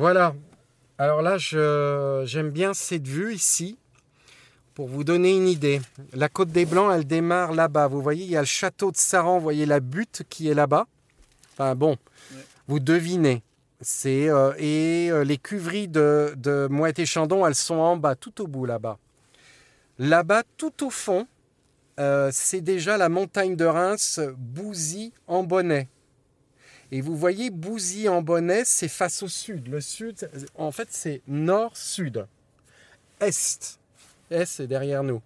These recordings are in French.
Voilà. Alors là, j'aime bien cette vue ici. Pour vous donner une idée, la côte des Blancs, elle démarre là-bas. Vous voyez, il y a le château de Saran, vous voyez la butte qui est là-bas. Enfin bon, vous devinez. C'est euh, et euh, les cuveries de, de Mouette et Chandon, elles sont en bas, tout au bout là-bas. Là-bas, tout au fond, euh, c'est déjà la montagne de Reims, Bouzy en bonnet. Et vous voyez, Bouzy en bonnet, c'est face au sud. Le sud, en fait, c'est nord-sud. Est. Est, c'est derrière nous.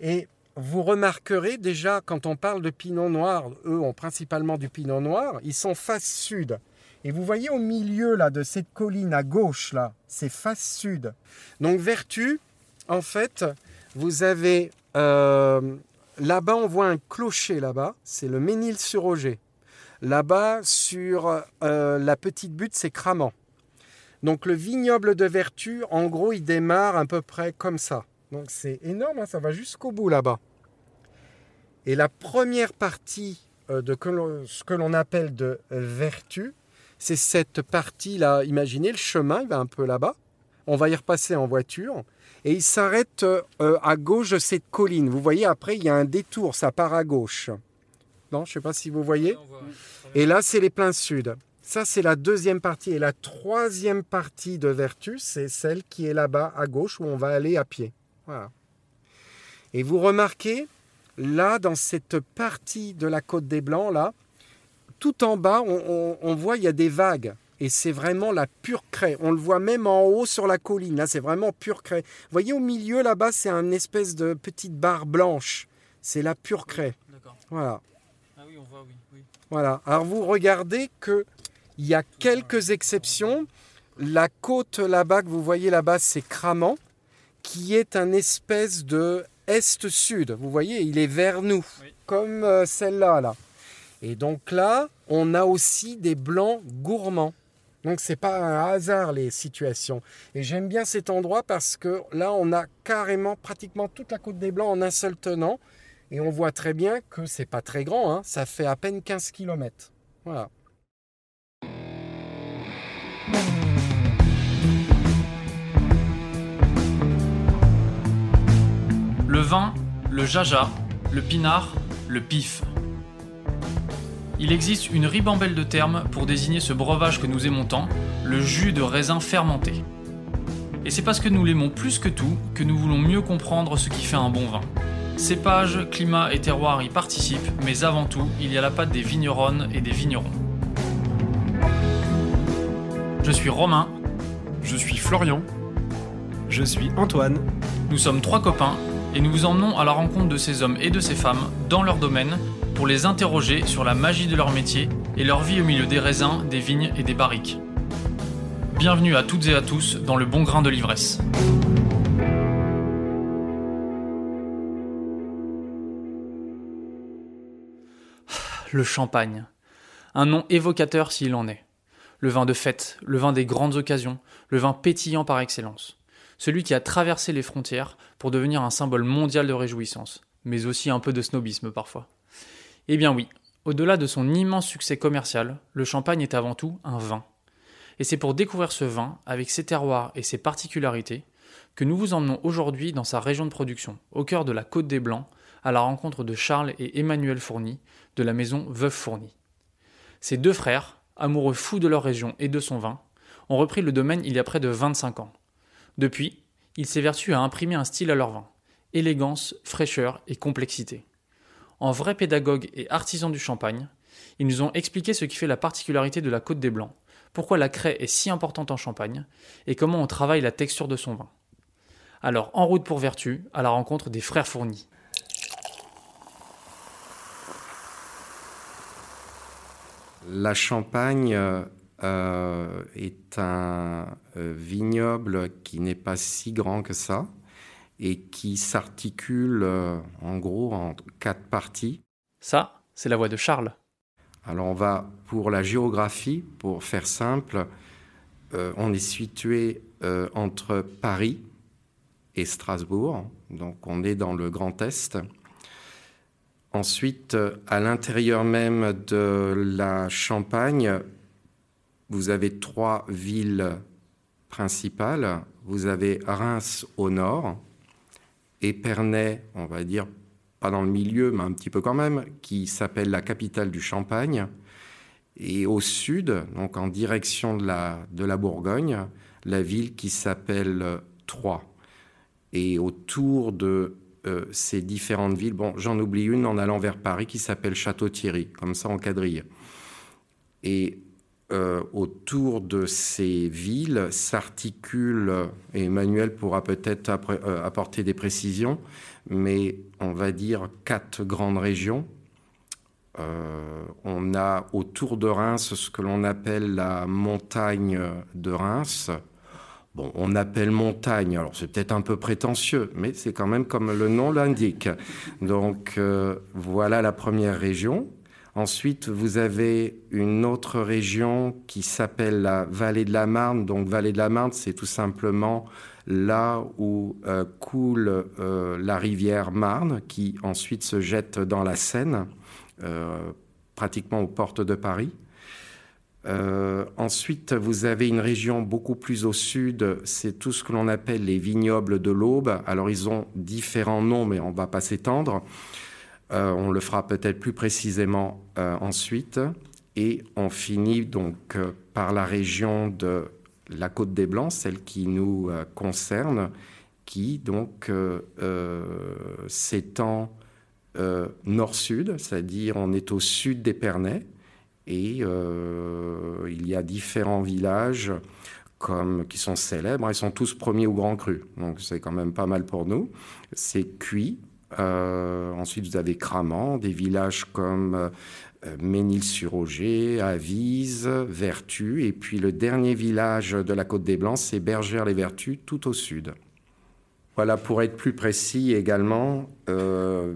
Et vous remarquerez déjà, quand on parle de pinot noir, eux ont principalement du pinot noir, ils sont face sud. Et vous voyez au milieu là de cette colline à gauche là, c'est face sud. Donc Vertu, en fait, vous avez euh, là-bas, on voit un clocher là-bas, c'est le Ménil-sur-Auger. Là-bas, sur euh, la petite butte, c'est Cramant. Donc le vignoble de Vertu, en gros, il démarre à peu près comme ça. Donc c'est énorme, hein, ça va jusqu'au bout là-bas. Et la première partie euh, de ce que l'on appelle de Vertu, c'est cette partie-là. Imaginez le chemin, il va un peu là-bas. On va y repasser en voiture. Et il s'arrête euh, à gauche de cette colline. Vous voyez, après, il y a un détour, ça part à gauche. Non, je ne sais pas si vous voyez. Et là, c'est les pleins sud. Ça, c'est la deuxième partie. Et la troisième partie de Vertus, c'est celle qui est là-bas à gauche où on va aller à pied. Voilà. Et vous remarquez, là, dans cette partie de la côte des Blancs, là, tout en bas, on, on voit, il y a des vagues. Et c'est vraiment la pure craie. On le voit même en haut sur la colline. Là, c'est vraiment pure craie. Vous voyez, au milieu, là-bas, c'est une espèce de petite barre blanche. C'est la pure craie. D'accord. Voilà. Ah oui, on voit, oui. oui. Voilà. Alors, vous regardez qu'il y a quelques exceptions. La côte là-bas que vous voyez là-bas, c'est Cramant, qui est un espèce de est-sud. Vous voyez, il est vers nous, comme euh, celle-là. Là. Et donc là, on a aussi des blancs gourmands. Donc c'est pas un hasard les situations. Et j'aime bien cet endroit parce que là on a carrément pratiquement toute la côte des Blancs en un seul tenant. Et on voit très bien que c'est pas très grand, hein. ça fait à peine 15 km. Voilà. Le vin, le jaja, le pinard, le pif. Il existe une ribambelle de termes pour désigner ce breuvage que nous aimons tant, le jus de raisin fermenté. Et c'est parce que nous l'aimons plus que tout que nous voulons mieux comprendre ce qui fait un bon vin. Cépage, climat et terroir y participent, mais avant tout, il y a la patte des vigneronnes et des vignerons. Je suis Romain. Je suis Florian. Je suis Antoine. Nous sommes trois copains et nous vous emmenons à la rencontre de ces hommes et de ces femmes dans leur domaine pour les interroger sur la magie de leur métier et leur vie au milieu des raisins, des vignes et des barriques. Bienvenue à toutes et à tous dans le bon grain de l'ivresse. Le champagne. Un nom évocateur s'il en est. Le vin de fête, le vin des grandes occasions, le vin pétillant par excellence. Celui qui a traversé les frontières pour devenir un symbole mondial de réjouissance, mais aussi un peu de snobisme parfois. Eh bien oui, au-delà de son immense succès commercial, le champagne est avant tout un vin. Et c'est pour découvrir ce vin, avec ses terroirs et ses particularités, que nous vous emmenons aujourd'hui dans sa région de production, au cœur de la Côte des Blancs, à la rencontre de Charles et Emmanuel Fourny, de la maison Veuve Fourny. Ces deux frères, amoureux fous de leur région et de son vin, ont repris le domaine il y a près de 25 ans. Depuis, ils s'évertuent à imprimer un style à leur vin élégance, fraîcheur et complexité. En vrai pédagogue et artisan du champagne, ils nous ont expliqué ce qui fait la particularité de la Côte des Blancs, pourquoi la craie est si importante en champagne, et comment on travaille la texture de son vin. Alors, en route pour Vertu, à la rencontre des frères fournis. La Champagne euh, est un euh, vignoble qui n'est pas si grand que ça et qui s'articule euh, en gros en quatre parties. Ça, c'est la voix de Charles. Alors on va pour la géographie, pour faire simple, euh, on est situé euh, entre Paris et Strasbourg, donc on est dans le Grand Est. Ensuite, à l'intérieur même de la Champagne, vous avez trois villes principales. Vous avez Reims au nord, Épernay, on va dire pas dans le milieu, mais un petit peu quand même, qui s'appelle la capitale du Champagne. Et au sud, donc en direction de la, de la Bourgogne, la ville qui s'appelle Troyes. Et autour de euh, ces différentes villes, bon, j'en oublie une en allant vers Paris qui s'appelle Château-Thierry, comme ça en quadrille. Et euh, autour de ces villes s'articulent, et Emmanuel pourra peut-être euh, apporter des précisions, mais on va dire quatre grandes régions. Euh, on a autour de Reims ce que l'on appelle la montagne de Reims. Bon, on appelle montagne, alors c'est peut-être un peu prétentieux, mais c'est quand même comme le nom l'indique. Donc voilà la première région. Ensuite, vous avez une autre région qui s'appelle la vallée de la Marne. Donc, vallée de la Marne, c'est tout simplement là où euh, coule euh, la rivière Marne, qui ensuite se jette dans la Seine, euh, pratiquement aux portes de Paris. Ensuite, vous avez une région beaucoup plus au sud, c'est tout ce que l'on appelle les vignobles de l'Aube. Alors, ils ont différents noms, mais on ne va pas s'étendre. Euh, on le fera peut-être plus précisément euh, ensuite. Et on finit donc euh, par la région de la Côte des Blancs, celle qui nous concerne, qui donc s'étend nord-sud, c'est-à-dire on est au sud d'Épernay. Et il y a différents villages comme, qui sont célèbres. Ils sont tous premiers au Grand Cru. Donc c'est quand même pas mal pour nous. C'est Cuit, euh, ensuite, vous avez Cramant, des villages comme euh, Ménil-sur-Auger, Avise, Vertu. Et puis le dernier village de la Côte des Blancs, c'est Bergère-les-Vertus, tout au sud. Voilà, pour être plus précis également, euh,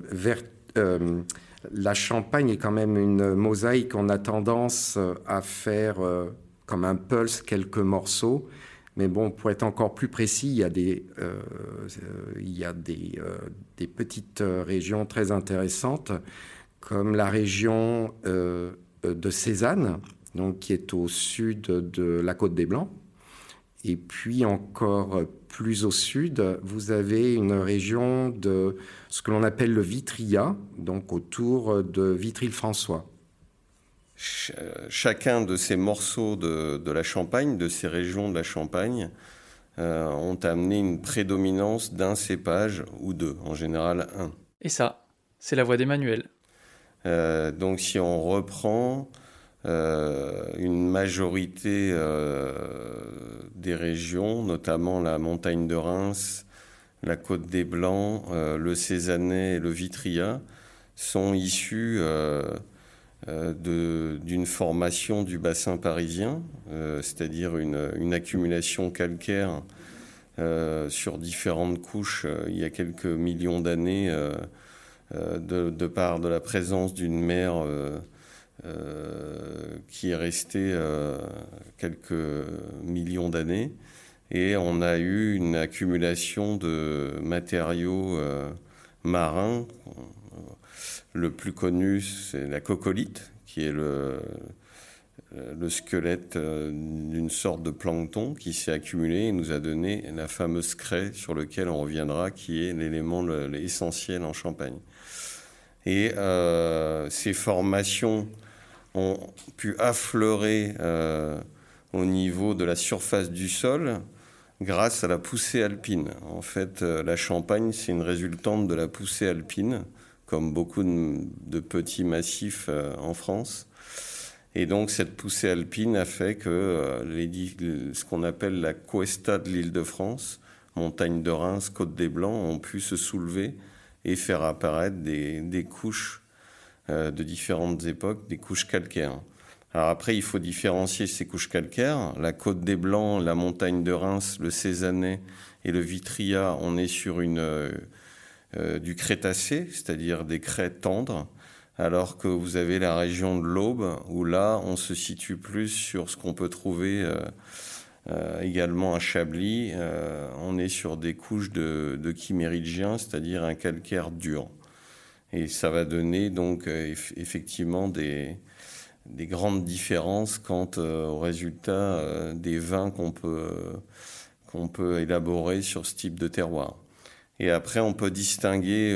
la Champagne est quand même une mosaïque. On a tendance à faire comme un pulse quelques morceaux. Mais bon, pour être encore plus précis, il y a des, euh, il y a des, euh, petites régions très intéressantes, comme la région euh, de Cézanne, donc, qui est au sud de la côte des Blancs. Et puis encore plus au sud, vous avez une région de ce que l'on appelle le Vitria, donc autour de Vitry-le-François chacun de ces morceaux de, la Champagne, de ces régions de la Champagne, euh, ont amené une prédominance d'un cépage ou deux, en général un. Et ça, c'est la voix d'Emmanuel. Euh, donc si on reprend euh, une majorité des régions, notamment la montagne de Reims, la côte des Blancs, le Cézanais et le Vitria, sont issus euh, d'une formation du bassin parisien, euh, c'est-à-dire une, accumulation calcaire euh, sur différentes couches il y a quelques millions d'années, de, part de la présence d'une mer qui est restée quelques millions d'années. Et on a eu une accumulation de matériaux marins le plus connu, c'est la cocolite, qui est le, le squelette euh, d'une sorte de plancton qui s'est accumulé et nous a donné la fameuse craie sur laquelle on reviendra, qui est l'élément essentiel en Champagne. Et euh, ces formations ont pu affleurer euh, au niveau de la surface du sol grâce à la poussée alpine. En fait, la Champagne, c'est une résultante de la poussée alpine comme beaucoup de, petits massifs euh, en France. Et donc cette poussée alpine a fait que euh, ce qu'on appelle la cuesta de l'île de France, montagne de Reims, côte des Blancs, ont pu se soulever et faire apparaître des, couches euh, de différentes époques, des couches calcaires. Alors après, il faut différencier ces couches calcaires. La côte des Blancs, la montagne de Reims, le Cézanais et le Vitria, on est sur une euh, du Crétacé, c'est-à-dire des crêtes tendres, alors que vous avez la région de l'Aube, où là, on se situe plus sur ce qu'on peut trouver euh, euh, également à Chablis. on est sur des couches de, de c'est-à-dire un calcaire dur. Et ça va donner donc effectivement des, des grandes différences quant au résultat des vins qu'on peut, qu'on peut élaborer sur ce type de terroir. Et après, on peut distinguer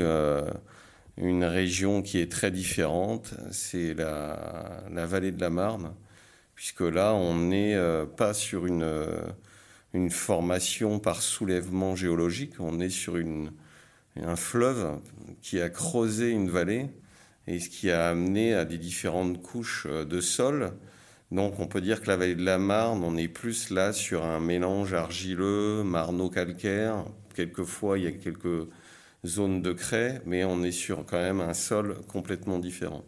une région qui est très différente, c'est la, vallée de la Marne, puisque là, on n'est pas sur une formation par soulèvement géologique, on est sur une, un fleuve qui a creusé une vallée et ce qui a amené à des différentes couches euh, de sol. Donc on peut dire que la vallée de la Marne, on est plus là sur un mélange argileux, marno-calcaire. Quelquefois, il y a quelques zones de craie, mais on est sur quand même un sol complètement différent.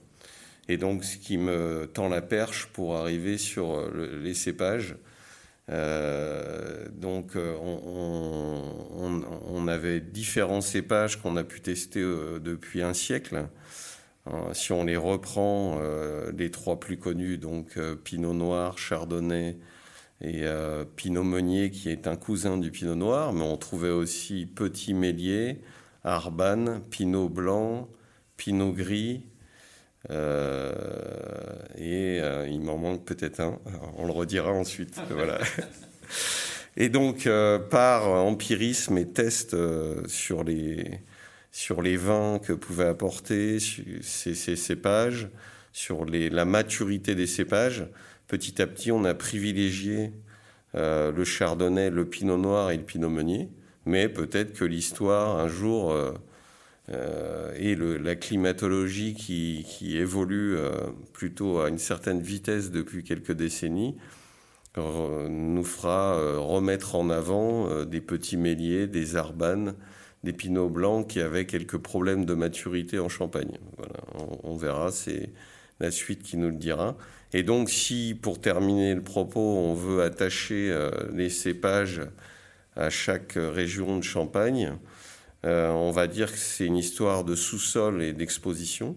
Et donc ce qui me tend la perche pour arriver sur euh, les cépages, euh, donc euh, on, avait différents cépages qu'on a pu tester euh, depuis un siècle. si on les reprend, les trois plus connus, donc Pinot Noir, Chardonnay et Pinot Meunier, qui est un cousin du Pinot Noir, mais on trouvait aussi Petit Mélier, Arban, Pinot Blanc, Pinot Gris, euh, et euh, il m'en manque peut-être un. On le redira ensuite. voilà. Et donc, euh, par empirisme et test sur, les, sur les vins que pouvaient apporter ces, ces cépages, sur les, la maturité des cépages, petit à petit, on a privilégié le chardonnay, le pinot noir et le pinot meunier. Mais peut-être que l'histoire, un jour, euh, et la climatologie qui, évolue euh, plutôt à une certaine vitesse depuis quelques décennies nous fera remettre en avant des petits méliers, des arbanes, des pinots blancs qui avaient quelques problèmes de maturité en Champagne. Voilà, on, verra, c'est la suite qui nous le dira. Et donc si, pour terminer le propos, on veut attacher euh, les cépages à chaque région de Champagne, euh, on va dire que c'est une histoire de sous-sol et d'exposition.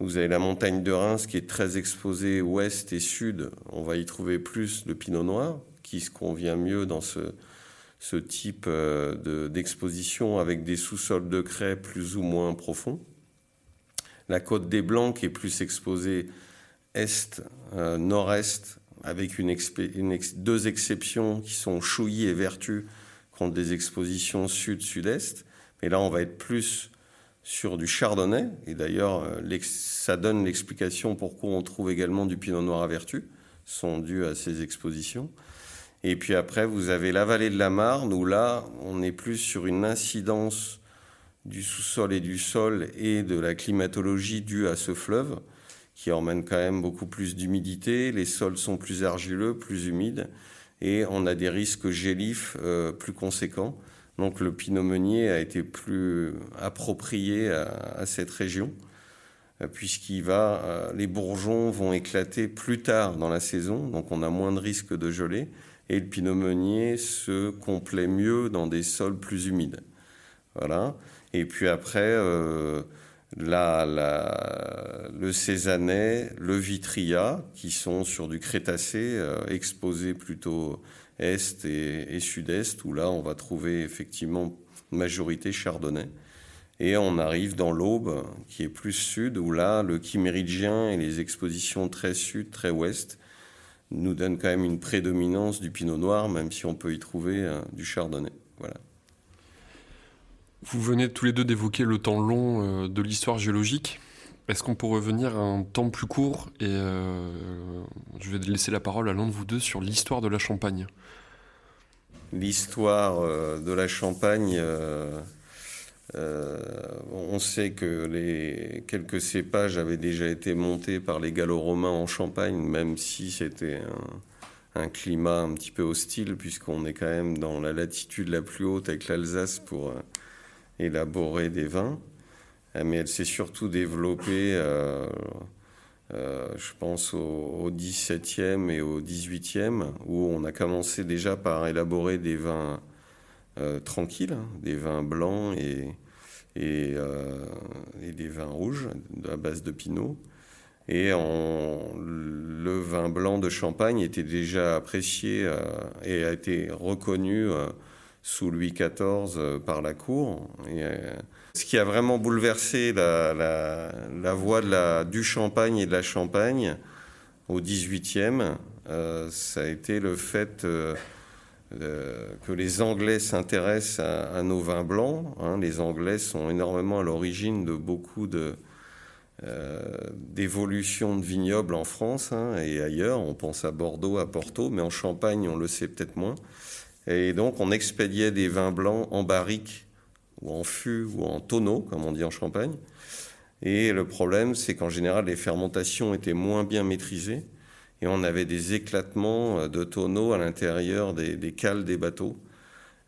Vous avez la montagne de Reims qui est très exposée ouest et sud. On va y trouver plus le pinot noir, qui se convient mieux dans ce, type euh, d'exposition avec des sous-sols de craie plus ou moins profonds. La côte des Blancs qui est plus exposée est, euh, avec deux exceptions qui sont Chouilly et Vertu contre des expositions sud-sud-est. Et là, on va être plus sur du chardonnay. Et d'ailleurs, euh, ça donne l'explication pourquoi on trouve également du pinot noir à vertu, sont dus à ces expositions. Et puis après, vous avez la vallée de la Marne, où là, on est plus sur une incidence du sous-sol et du sol et de la climatologie due à ce fleuve, qui emmène quand même beaucoup plus d'humidité. Les sols sont plus argileux, plus humides, et on a des risques gélifs euh, plus conséquents. Donc le pinot meunier a été plus approprié à, cette région, euh, puisqu'il va, euh, les bourgeons vont éclater plus tard dans la saison, donc on a moins de risques de geler, et le pinot meunier se complaît mieux dans des sols plus humides. Voilà. Et puis après, euh, le Cézanais, le Vitria, qui sont sur du Crétacé, exposés plutôt est et, sud-est, où là, on va trouver effectivement majorité chardonnay. Et on arrive dans l'Aube, qui est plus sud, où là, le chiméridien et les expositions très sud, très ouest, nous donnent quand même une prédominance du pinot noir, même si on peut y trouver euh, du chardonnay. Vous venez tous les deux d'évoquer le temps long euh, de l'histoire géologique. Est-ce qu'on peut revenir à un temps plus court Et euh, je vais laisser la parole à l'un de vous deux sur l'histoire de la Champagne. L'histoire euh, de la Champagne, euh, on sait que les quelques cépages avaient déjà été montés par les Gallo-Romains en Champagne, même si c'était un, climat un petit peu hostile, puisqu'on est quand même dans la latitude la plus haute avec l'Alsace pour élaborer des vins. Euh, mais elle s'est surtout développée, euh, euh, je pense, au, XVIIe et au XVIIIe, où on a commencé déjà par élaborer des vins tranquilles, hein, des vins blancs et, des vins rouges à base de pinot. Et le vin blanc de Champagne était déjà apprécié et a été reconnu sous Louis XIV par la cour. Ce qui a vraiment bouleversé la, voie du champagne et de la champagne, au 18e, ça a été le fait que les Anglais s'intéressent à, nos vins blancs. Hein. Les Anglais sont énormément à l'origine de beaucoup de, d'évolution de vignobles en France hein, et ailleurs. On pense à Bordeaux, à Porto, mais en Champagne, on le sait peut-être moins. Et donc, on expédiait des vins blancs en barrique ou en fût ou en tonneau, comme on dit en Champagne. Et le problème, c'est qu'en général, les fermentations étaient moins bien maîtrisées et on avait des éclatements de tonneaux à l'intérieur des, cales des bateaux.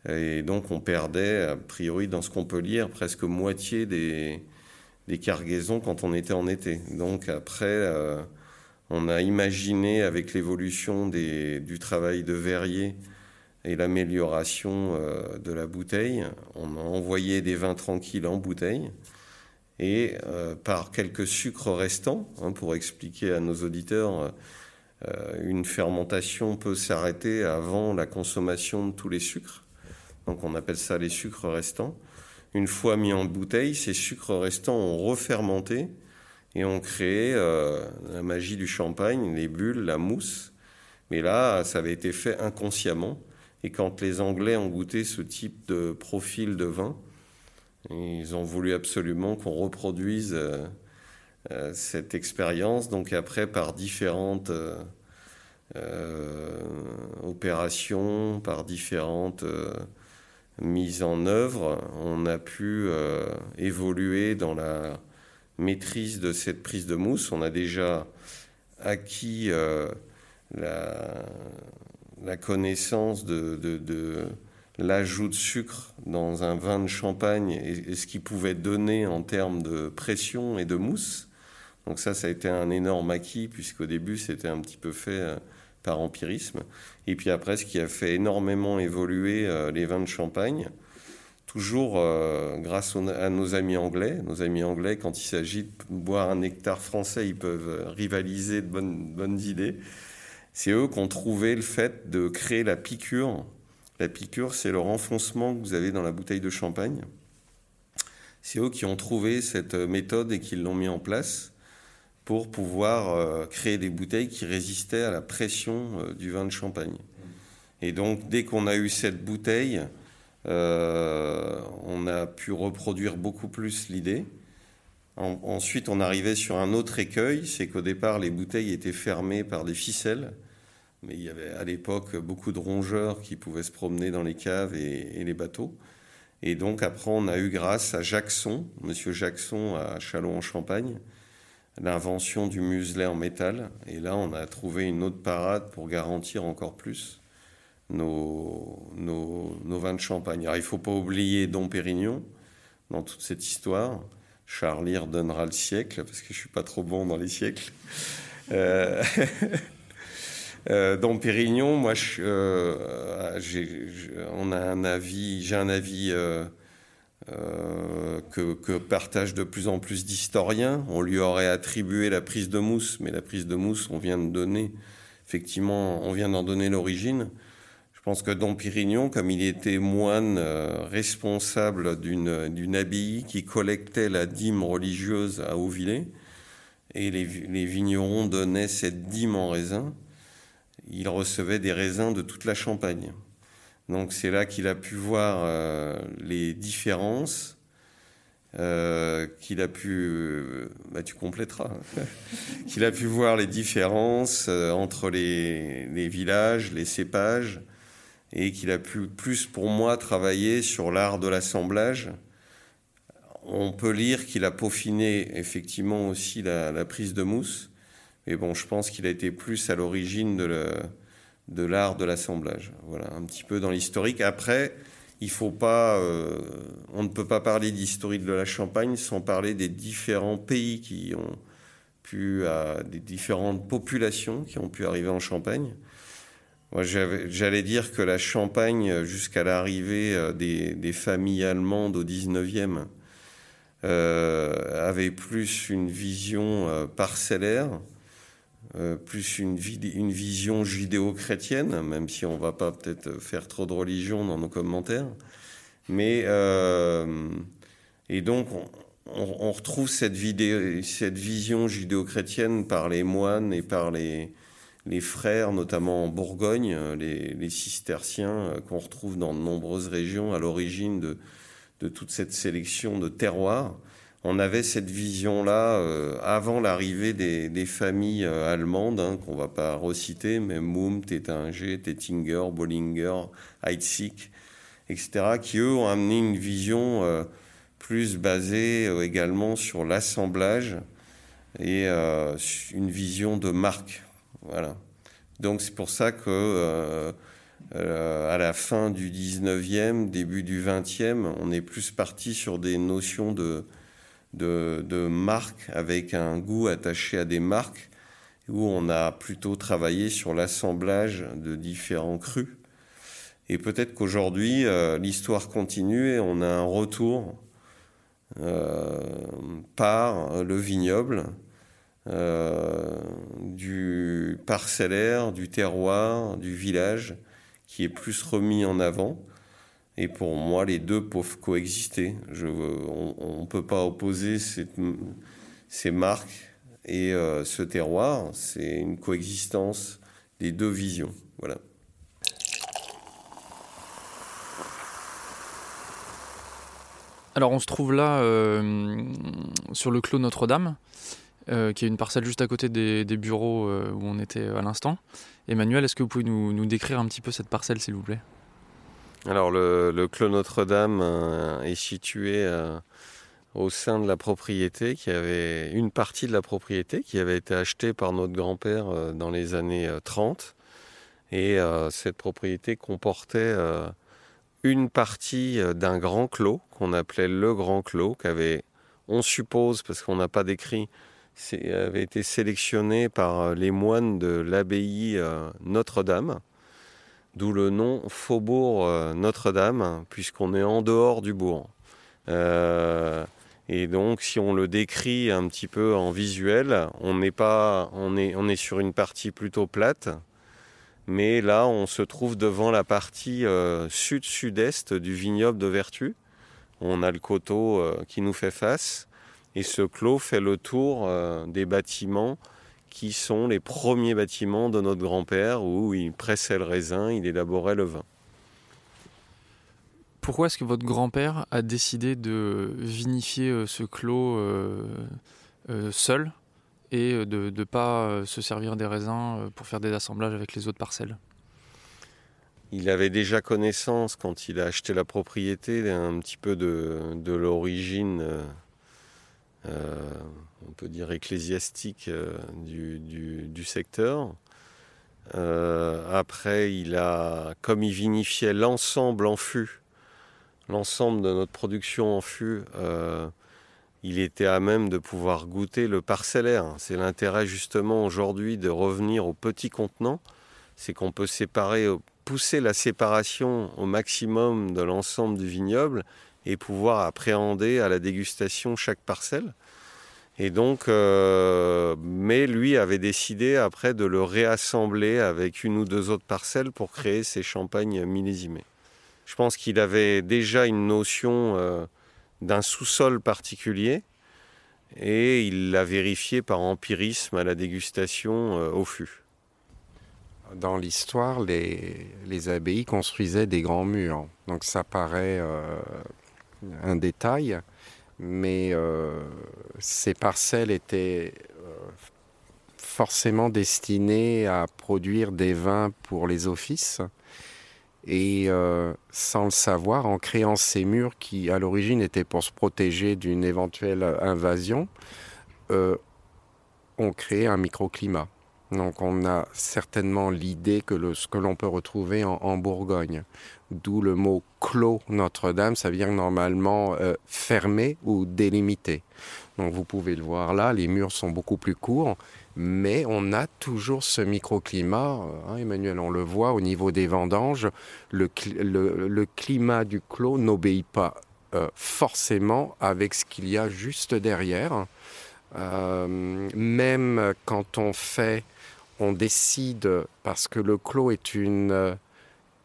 Et donc, on perdait, a priori, dans ce qu'on peut lire, presque moitié des, cargaisons quand on était en été. Donc, après, euh, on a imaginé, avec l'évolution du travail de verrier, et l'amélioration euh, de la bouteille. On a envoyé des vins tranquilles en bouteille et euh, par quelques sucres restants, hein, pour expliquer à nos auditeurs, euh, une fermentation peut s'arrêter avant la consommation de tous les sucres. Donc on appelle ça les sucres restants. Une fois mis en bouteille, ces sucres restants ont refermenté et ont créé la magie du champagne, les bulles, la mousse. Mais là, ça avait été fait inconsciemment. Et quand les Anglais ont goûté ce type de profil de vin, ils ont voulu absolument qu'on reproduise euh, euh, cette expérience. Donc après, par différentes euh, opérations, par différentes mises en œuvre, on a pu évoluer dans la maîtrise de cette prise de mousse. On a déjà acquis la la connaissance de, l'ajout de sucre dans un vin de champagne et, ce qu'il pouvait donner en termes de pression et de mousse. Donc ça, ça a été un énorme acquis, puisqu'au début, c'était un petit peu fait euh, par empirisme. Et puis après, ce qui a fait énormément évoluer euh, les vins de champagne, toujours euh, grâce à nos amis anglais. Nos amis anglais, quand il s'agit de boire un nectar français, ils peuvent rivaliser de bonnes, bonnes idées. C'est eux qui ont trouvé le fait de créer la piqûre. La piqûre, c'est le renfoncement que vous avez dans la bouteille de champagne. C'est eux qui ont trouvé cette méthode et qui l'ont mis en place pour pouvoir euh, créer des bouteilles qui résistaient à la pression euh, du vin de champagne. Et donc, dès qu'on a eu cette bouteille, euh, on a pu reproduire beaucoup plus l'idée. Ensuite, on arrivait sur un autre écueil, c'est qu'au départ, les bouteilles étaient fermées par des ficelles mais il y avait à l'époque beaucoup de rongeurs qui pouvaient se promener dans les caves et, les bateaux. Et donc après, on a eu grâce à Jackson, Monsieur Jackson à Châlons-en-Champagne, l'invention du muselet en métal. Et là, on a trouvé une autre parade pour garantir encore plus nos, nos, vins de champagne. Alors, il ne faut pas oublier Dom Pérignon dans toute cette histoire. Charlie redonnera le siècle, parce que je ne suis pas trop bon dans les siècles. Euh... Euh, dans Pérignon, moi, euh, a un avis, j'ai un avis que, partagent de plus en plus d'historiens. On lui aurait attribué la prise de mousse, mais la prise de mousse, on vient de donner, effectivement, on vient d'en donner l'origine. Je pense que Dom Pérignon, comme il était moine responsable d'une abbaye qui collectait la dîme religieuse à Auvillers, et les, les vignerons donnaient cette dîme en raisin, il recevait des raisins de toute la Champagne. Donc c'est là qu'il a pu voir euh, les différences, euh, qu'il a pu, euh, bah, tu compléteras, qu'il a pu voir les différences entre les, les, villages, les cépages, et qu'il a pu plus pour moi travailler sur l'art de l'assemblage. On peut lire qu'il a peaufiné effectivement aussi la, prise de mousse mais bon, je pense qu'il a été plus à l'origine de l'art de l'assemblage. Voilà, un petit peu dans l'historique. Après, il faut pas, euh, on ne peut pas parler d'historique de la Champagne sans parler des différents pays qui ont pu, des différentes populations qui ont pu arriver en Champagne. J'allais dire que la Champagne, jusqu'à l'arrivée euh, des, familles allemandes au 19e, euh, avait plus une vision parcellaire euh, plus une, vision judéo-chrétienne, même si on va pas peut-être faire trop de religion dans nos commentaires. Mais euh, et donc on, retrouve cette, cette vision judéo-chrétienne par les moines et par les, les frères, notamment en Bourgogne, les, les cisterciens qu'on retrouve dans de nombreuses régions à l'origine de, toute cette sélection de terroirs on avait cette vision-là euh, avant l'arrivée des, familles euh, allemandes, hein, qu'on va pas reciter, mais Moum, Tétinger, Tettinger, Bollinger, Heitzig, etc., qui eux ont amené une vision euh, plus basée également sur l'assemblage et une vision de marque. Voilà. Donc c'est pour ça que à la fin du 19e, début du 20e, on est plus parti sur des notions de de, marques avec un goût attaché à des marques où on a plutôt travaillé sur l'assemblage de différents crus. Et peut-être qu'aujourd'hui, euh, l'histoire continue et on a un retour euh, par le vignoble, euh, du parcellaire, du terroir, du village, qui est plus remis en avant. Et pour moi, les deux peuvent coexister. Je, on ne peut pas opposer ces marques et euh, ce terroir. C'est une coexistence des deux visions. Voilà. Alors on se trouve là euh, sur le clos Notre-Dame, euh, qui est une parcelle juste à côté des, bureaux où on était à l'instant. Emmanuel, est-ce que vous pouvez nous décrire un petit peu cette parcelle, s'il vous plaît? Alors le, Clos Notre-Dame euh, est situé euh, au sein de la propriété, qui avait une partie de la propriété qui avait été achetée par notre grand-père euh, dans les années 30. Et cette propriété comportait une partie d'un grand clos qu'on appelait le Grand Clos, qu'avait, on suppose, parce qu'on n'a pas décrit, avait été sélectionné par les moines de l'abbaye Notre-Dame d'où le nom Faubourg euh, Notre-Dame, puisqu'on est en dehors du bourg. Euh, et donc, si on le décrit un petit peu en visuel, on pas, on est, sur une partie plutôt plate, mais là, on se trouve devant la partie euh, sud-sud-est du vignoble de Vertu. On a le coteau qui nous fait face, et ce clos fait le tour des bâtiments qui sont les premiers bâtiments de notre grand-père où il pressait le raisin, il élaborait le vin. Pourquoi est-ce que votre grand-père a décidé de vinifier euh, ce clos euh, euh, seul et de ne pas se servir des raisins pour faire des assemblages avec les autres parcelles? Il avait déjà connaissance, quand il a acheté la propriété, un petit peu de, de l'origine euh, on peut dire ecclésiastique euh, du, secteur. Euh, après, il a, comme il vinifiait l'ensemble en fût, l'ensemble de notre production en fût, il était à même de pouvoir goûter le parcellaire. C'est l'intérêt justement aujourd'hui de revenir au petit contenant, c'est qu'on peut séparer, pousser la séparation au maximum de l'ensemble du vignoble et pouvoir appréhender à la dégustation chaque parcelle. Et donc, euh, mais lui avait décidé après de le réassembler avec une ou deux autres parcelles pour créer ses champagnes millésimés. Je pense qu'il avait déjà une notion euh, d'un sous-sol particulier et il l'a vérifié par empirisme à la dégustation euh, au fût. Dans l'histoire, les, les, abbayes construisaient des grands murs. Donc ça paraît un détail, mais euh, ces parcelles étaient euh, forcément destinées à produire des vins pour les offices. Et euh, sans le savoir, en créant ces murs qui à l'origine étaient pour se protéger d'une éventuelle invasion, on crée un microclimat. Donc on a certainement l'idée que ce que l'on peut retrouver en, Bourgogne, d'où le mot clos Notre-Dame, ça vient normalement euh, fermé ou délimité. Donc vous pouvez le voir là, les murs sont beaucoup plus courts, mais on a toujours ce microclimat. Hein, Emmanuel, on le voit au niveau des vendanges, le, climat du clos n'obéit pas euh, forcément avec ce qu'il y a juste derrière. Euh, même quand on fait on décide, parce que le clos est une,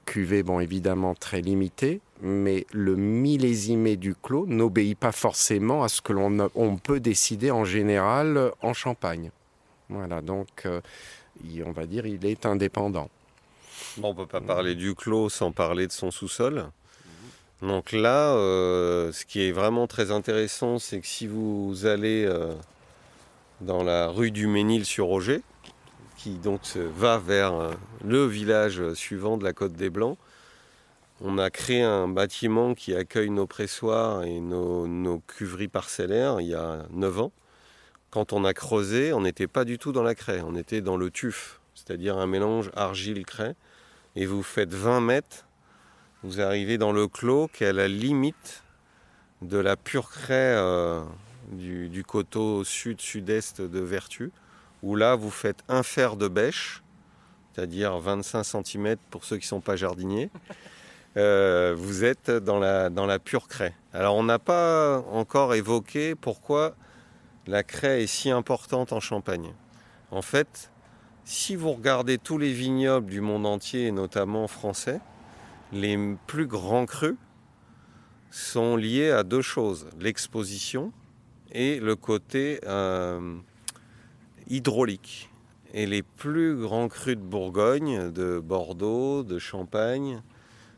cuvée, bon, évidemment très limitée, mais le millésimé du clos n'obéit pas forcément à ce que l'on on peut décider en général en Champagne. Voilà, donc euh, on va dire il est indépendant. Bon, on ne peut pas parler du clos sans parler de son sous-sol. Donc là, euh, ce qui est vraiment très intéressant, c'est que si vous allez euh, dans la rue du Ménil-sur-Roger, qui donc va vers euh, le village suivant de la Côte des Blancs, on a créé un bâtiment qui accueille nos pressoirs et nos, nos cuveries parcellaires il y a 9 ans. Quand on a creusé, on n'était pas du tout dans la craie, on était dans le tuf, c'est-à-dire un mélange argile-craie. Et vous faites 20 mètres vous arrivez dans le clos qui est à la limite de la pure craie euh, du, coteau sud-sud-est de Vertu, où là vous faites un fer de bêche, c'est-à-dire 25 cm pour ceux qui ne sont pas jardiniers. Euh, vous êtes dans la, pure craie. Alors on n'a pas encore évoqué pourquoi la craie est si importante en Champagne. En fait, si vous regardez tous les vignobles du monde entier, notamment français, les plus grands crus sont liés à deux choses, l'exposition et le côté euh, hydraulique. Et les plus grands crus de Bourgogne, de Bordeaux, de Champagne,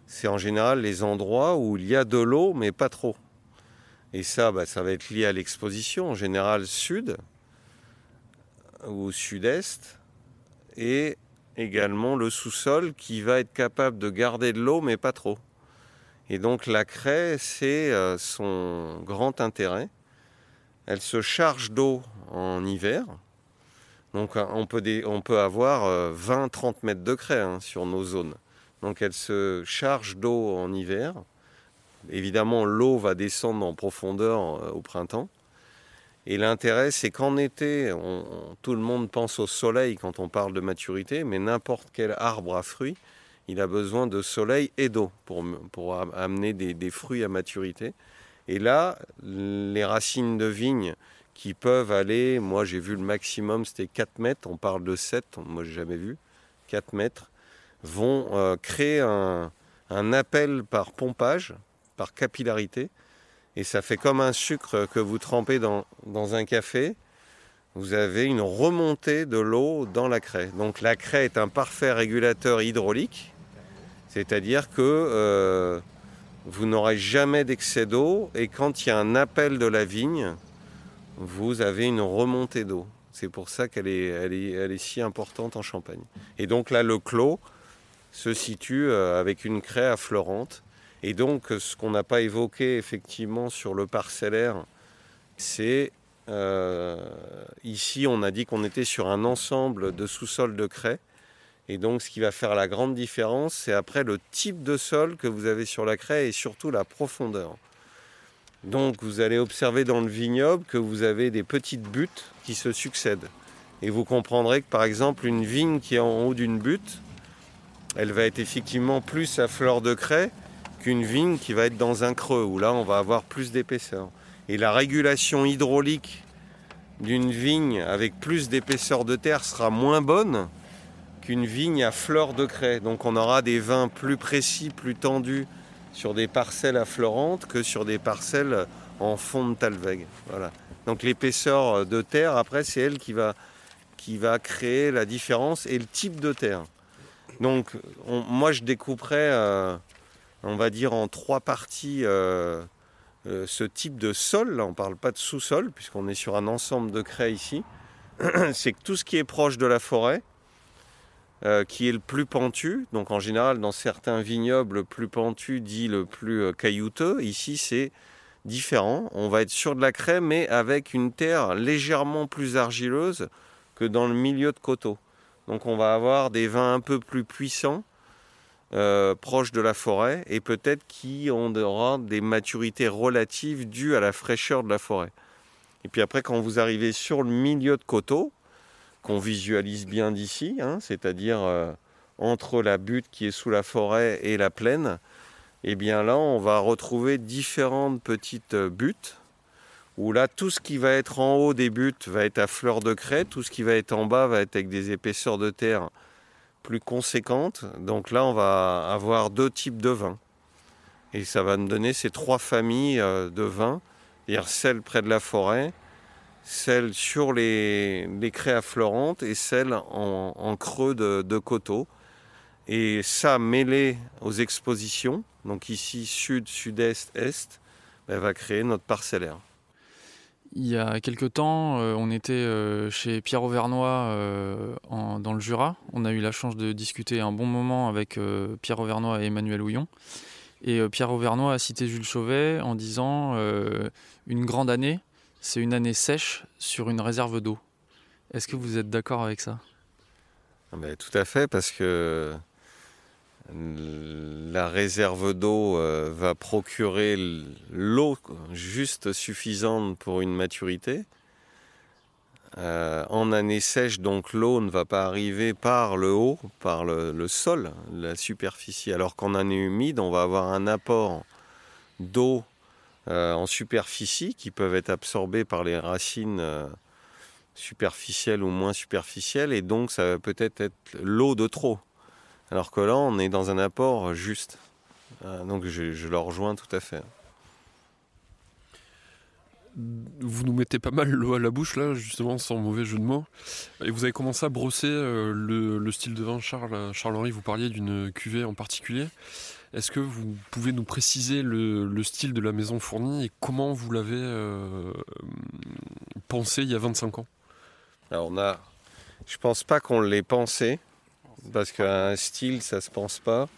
c'est en général les endroits où il y a de l'eau, mais pas trop. Et ça, bah, ça va être lié à l'exposition, en général sud ou sud-est, et également le sous-sol qui va être capable de garder de l'eau, mais pas trop. Et donc la craie, c'est euh, son grand intérêt. Elle se charge d'eau en hiver. Donc euh, on peut, avoir 20-30 euh, mètres de craie hein, sur nos zones. Donc elle se charge d'eau en hiver. Évidemment, l'eau va descendre en profondeur au printemps. Et l'intérêt, c'est qu'en été, tout le monde pense au soleil quand on parle de maturité, mais n'importe quel arbre à fruits, il a besoin de soleil et d'eau pour amener des, fruits à maturité. Et là, les racines de vigne qui peuvent aller, moi j'ai vu le maximum, c'était 4 mètres, on parle de 7, moi j'ai jamais vu, 4 mètres, vont euh, créer un, appel par pompage, par capillarité, et ça fait comme un sucre que vous trempez dans, un café. Vous avez une remontée de l'eau dans la craie. Donc la craie est un parfait régulateur hydraulique, c'est-à-dire que euh, vous n'aurez jamais d'excès d'eau et quand il y a un appel de la vigne, vous avez une remontée d'eau. C'est pour ça qu'elle est, elle est, si importante en Champagne. Et donc là, le clos se situe euh, avec une craie affleurante et donc, ce qu'on n'a pas évoqué effectivement sur le parcellaire, c'est euh, ici, on a dit qu'on était sur un ensemble de sous-sols de craie. Et donc, ce qui va faire la grande différence, c'est après le type de sol que vous avez sur la craie et surtout la profondeur. Donc, vous allez observer dans le vignoble que vous avez des petites buttes qui se succèdent. Et vous comprendrez que, par exemple, une vigne qui est en haut d'une butte, elle va être effectivement plus à fleur de craie qu'une vigne qui va être dans un creux, où là on va avoir plus d'épaisseur. Et la régulation hydraulique d'une vigne avec plus d'épaisseur de terre sera moins bonne qu'une vigne à fleur de craie. Donc on aura des vins plus précis, plus tendus sur des parcelles affleurantes que sur des parcelles en fond de talweg. Voilà. Donc l'épaisseur de terre, après, c'est elle qui va, qui créer la différence et le type de terre. Donc moi je découperais euh, on va dire en trois parties euh, euh, ce type de sol. On ne parle pas de sous-sol, puisqu'on est sur un ensemble de craie ici. C'est que tout ce qui est proche de la forêt, euh, qui est le plus pentu, donc en général dans certains vignobles, le plus pentu dit le plus caillouteux. Ici, c'est différent. On va être sur de la craie, mais avec une terre légèrement plus argileuse que dans le milieu de coteaux. Donc on va avoir des vins un peu plus puissants euh, proche de la forêt et peut-être qui aura des maturités relatives dues à la fraîcheur de la forêt. Et puis après, quand vous arrivez sur le milieu de coteau, qu'on visualise bien d'ici, hein, c'est-à-dire euh, entre la butte qui est sous la forêt et la plaine, et eh bien là, on va retrouver différentes petites buttes où là, tout ce qui va être en haut des buttes va être à fleur de craie, tout ce qui va être en bas va être avec des épaisseurs de terre plus conséquente. Donc là, on va avoir deux types de vins. Et ça va nous donner ces trois familles euh, de vins, c'est-à-dire celle près de la forêt, celle sur les, les craies affleurantes et celle en, creux de, coteaux. Et ça, mêlé aux expositions, donc ici sud, sud-est, est, ben, va créer notre parcellaire. Il y a quelques temps, euh, on était euh, chez Pierre Auvernois dans le Jura. On a eu la chance de discuter un bon moment avec Pierre Auvernois et Emmanuel Houillon. Et euh, Pierre Auvernois a cité Jules Chauvet en disant euh, Une grande année, c'est une année sèche sur une réserve d'eau. Est-ce que vous êtes d'accord avec ça? Ah ben, Tout à fait, parce que la réserve d'eau euh, va procurer l'eau juste suffisante pour une maturité. Euh, en année sèche, donc l'eau ne va pas arriver par le haut, par le, sol, la superficie, alors qu'en année humide, on va avoir un apport d'eau euh, en superficie qui peuvent être absorbées par les racines euh, superficielles ou moins superficielles, et donc ça va peut-être être, l'eau de trop. Alors que là, on est dans un apport juste. donc je, le rejoins tout à fait vous nous mettez pas mal l'eau à la bouche là, justement, sans mauvais jeu de mots. Et vous avez commencé à brosser euh, le, style de vin Charles. Charles-Henri, vous parliez d'une cuvée en particulier. Est-ce que vous pouvez nous préciser le, style de la maison fournie et comment vous l'avez euh, pensé il y a 25 ans? Alors on a, je pense pas qu'on l'ait pensé parce qu'un style ça se pense pas.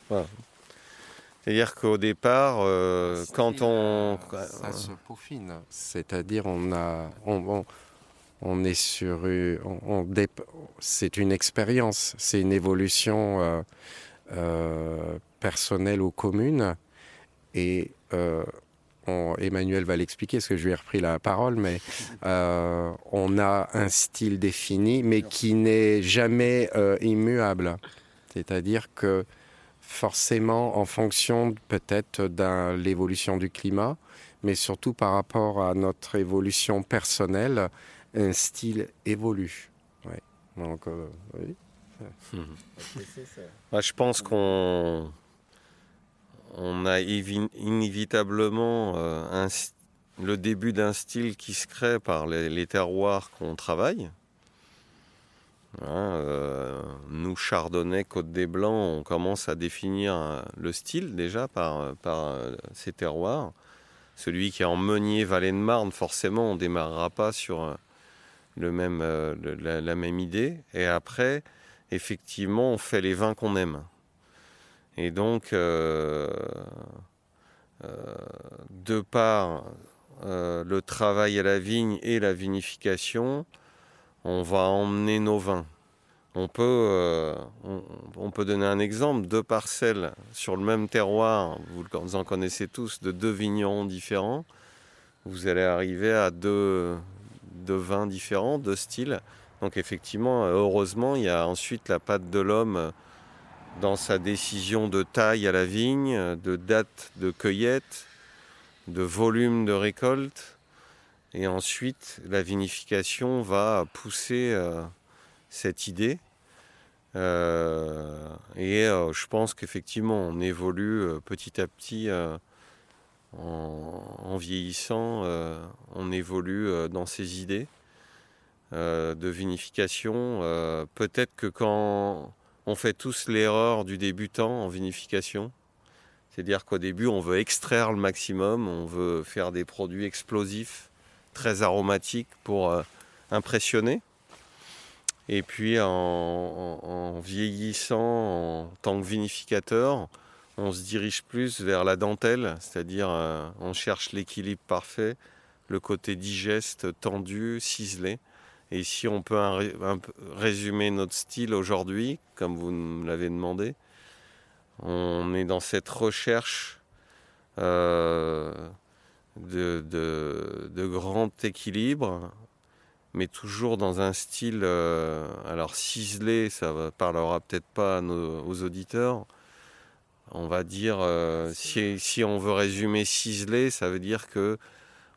C'est-à-dire qu'au départ, euh, quand on... Ça se peaufine. C'est-à-dire on a... On, on, est sur... On, c'est une expérience, c'est une évolution euh, euh, personnelle ou commune. Et Emmanuel va l'expliquer, parce que je lui ai repris la parole, mais on a un style défini, mais qui n'est jamais immuable. C'est-à-dire que forcément en fonction peut-être de l'évolution du climat, mais surtout par rapport à notre évolution personnelle, un style évolue. Donc, euh, oui. Je pense qu'on on a inévitablement euh, le début d'un style qui se crée par les terroirs qu'on travaille. Hein, euh, nous, Chardonnay, Côte des Blancs, on commence à définir euh, le style déjà par, ces terroirs. Celui qui est en Meunier, Vallée de Marne, forcément, on ne démarrera pas sur même, la, même idée. Et après, effectivement, on fait les vins qu'on aime. Et donc, de par le travail à la vigne et la vinification, on va emmener nos vins. On peut, euh, on, peut donner un exemple, deux parcelles sur le même terroir, vous en connaissez tous, de deux vignerons différents, vous allez arriver à deux, deux vins différents, deux styles. Donc effectivement, heureusement, il y a ensuite la patte de l'homme dans sa décision de taille à la vigne, de date de cueillette, de volume de récolte, et ensuite, la vinification va pousser euh, cette idée. Euh, et euh, je pense qu'effectivement, on évolue petit à petit en, vieillissant, on évolue dans ces idées de vinification. Peut-être que quand on fait tous l'erreur du débutant en vinification, c'est-à-dire qu'au début, on veut extraire le maximum, on veut faire des produits explosifs très aromatique pour euh, impressionner. Et puis en, vieillissant en tant que vinificateur, on se dirige plus vers la dentelle, c'est-à-dire euh, on cherche l'équilibre parfait, le côté digeste, tendu, ciselé. Et si on peut résumer notre style aujourd'hui, comme vous me l'avez demandé, on est dans cette recherche euh, de, de, grand équilibre, mais toujours dans un style, euh, alors ciselé, ça ne parlera peut-être pas aux auditeurs. On va dire, euh, si, si, on veut résumer ciselé, ça veut dire que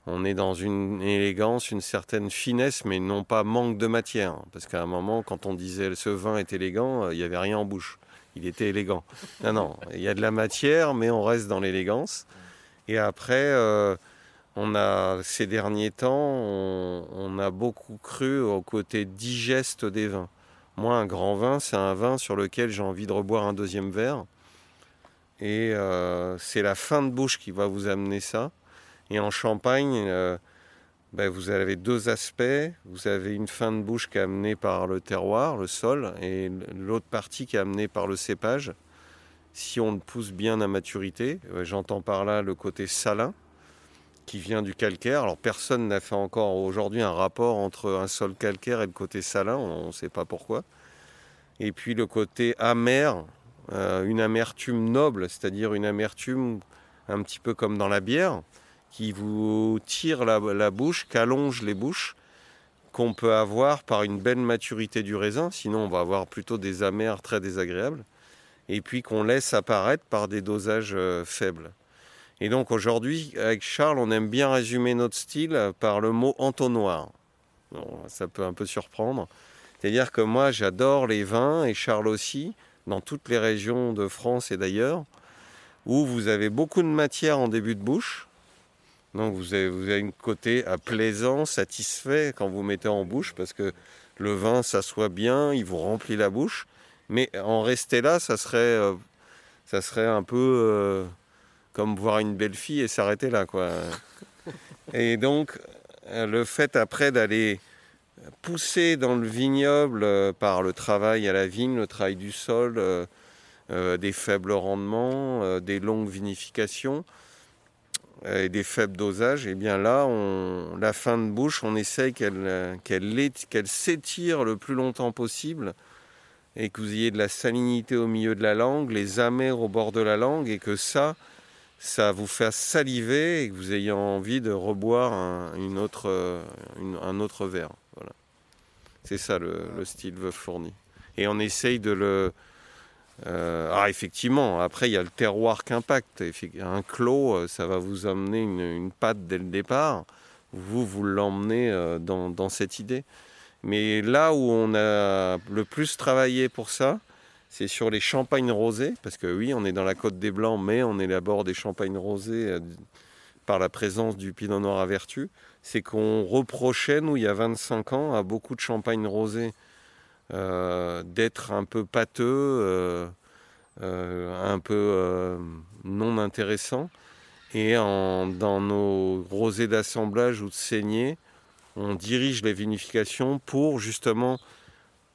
on est dans une élégance, une certaine finesse, mais non pas manque de matière. Parce qu'à un moment, quand on disait ce vin est élégant, il n'y avait rien en bouche. Il était élégant. Non, non, il y a de la matière, mais on reste dans l'élégance. Et après, on a, ces derniers temps, on, a beaucoup cru au côté digeste des vins. Moi, un grand vin, c'est un vin sur lequel j'ai envie de reboire un deuxième verre. Et euh, c'est la fin de bouche qui va vous amener ça. Et en Champagne, euh, ben, vous avez deux aspects. Vous avez une fin de bouche qui est amenée par le terroir, le sol, et l'autre partie qui est amenée par le cépage. Si on pousse bien à maturité, j'entends par là le côté salin, qui vient du calcaire. Alors personne n'a fait encore aujourd'hui un rapport entre un sol calcaire et le côté salin, on ne sait pas pourquoi. Et puis le côté amer, euh, une amertume noble, c'est-à-dire une amertume un petit peu comme dans la bière, qui vous tire la, bouche, qu'allonge les bouches, qu'on peut avoir par une belle maturité du raisin, sinon on va avoir plutôt des amers très désagréables, et puis qu'on laisse apparaître par des dosages euh, faibles. Et donc aujourd'hui, avec Charles, on aime bien résumer notre style par le mot entonnoir. ça peut un peu surprendre. C'est-à-dire que moi, j'adore les vins, et Charles aussi, dans toutes les régions de France et d'ailleurs, où vous avez beaucoup de matière en début de bouche. Donc vous avez, vous avez un côté plaisant, satisfait quand vous mettez en bouche, parce que le vin s'assoit bien, il vous remplit la bouche. Mais en rester là, ça serait, euh, ça serait un peu... Euh, comme voir une belle fille et s'arrêter là, quoi. Et donc, euh, le fait après d'aller pousser dans le vignoble euh, par le travail à la vigne, le travail du sol, euh, des faibles rendements, des longues vinifications et des faibles dosages, et eh bien là, on, la fin de bouche, on essaye qu'elle qu'elle s'étire le plus longtemps possible et que vous ayez de la salinité au milieu de la langue, les amers au bord de la langue, et que ça, ça vous fait saliver et que vous ayez envie de reboire un, autre, un autre verre. Voilà. C'est ça le, style veuf fourni. Et on essaye de le. Euh, ah, effectivement, après, il y a le terroir qu'impact. Un clos, euh, ça va vous amener une, une patte dès le départ. Vous, vous l'emmenez euh, dans, dans cette idée. Mais là où on a le plus travaillé pour ça, c'est sur les champagnes rosés, parce que oui, on est dans la côte des Blancs, mais on élabore des champagnes rosés euh, par la présence du pinot noir à vertu. C'est qu'on reprochait, nous, il y a 25 ans, à beaucoup de champagnes rosés euh, d'être un peu pâteux, euh, un peu non intéressants. Et dans nos rosés d'assemblage ou de saignée, on dirige les vinifications pour justement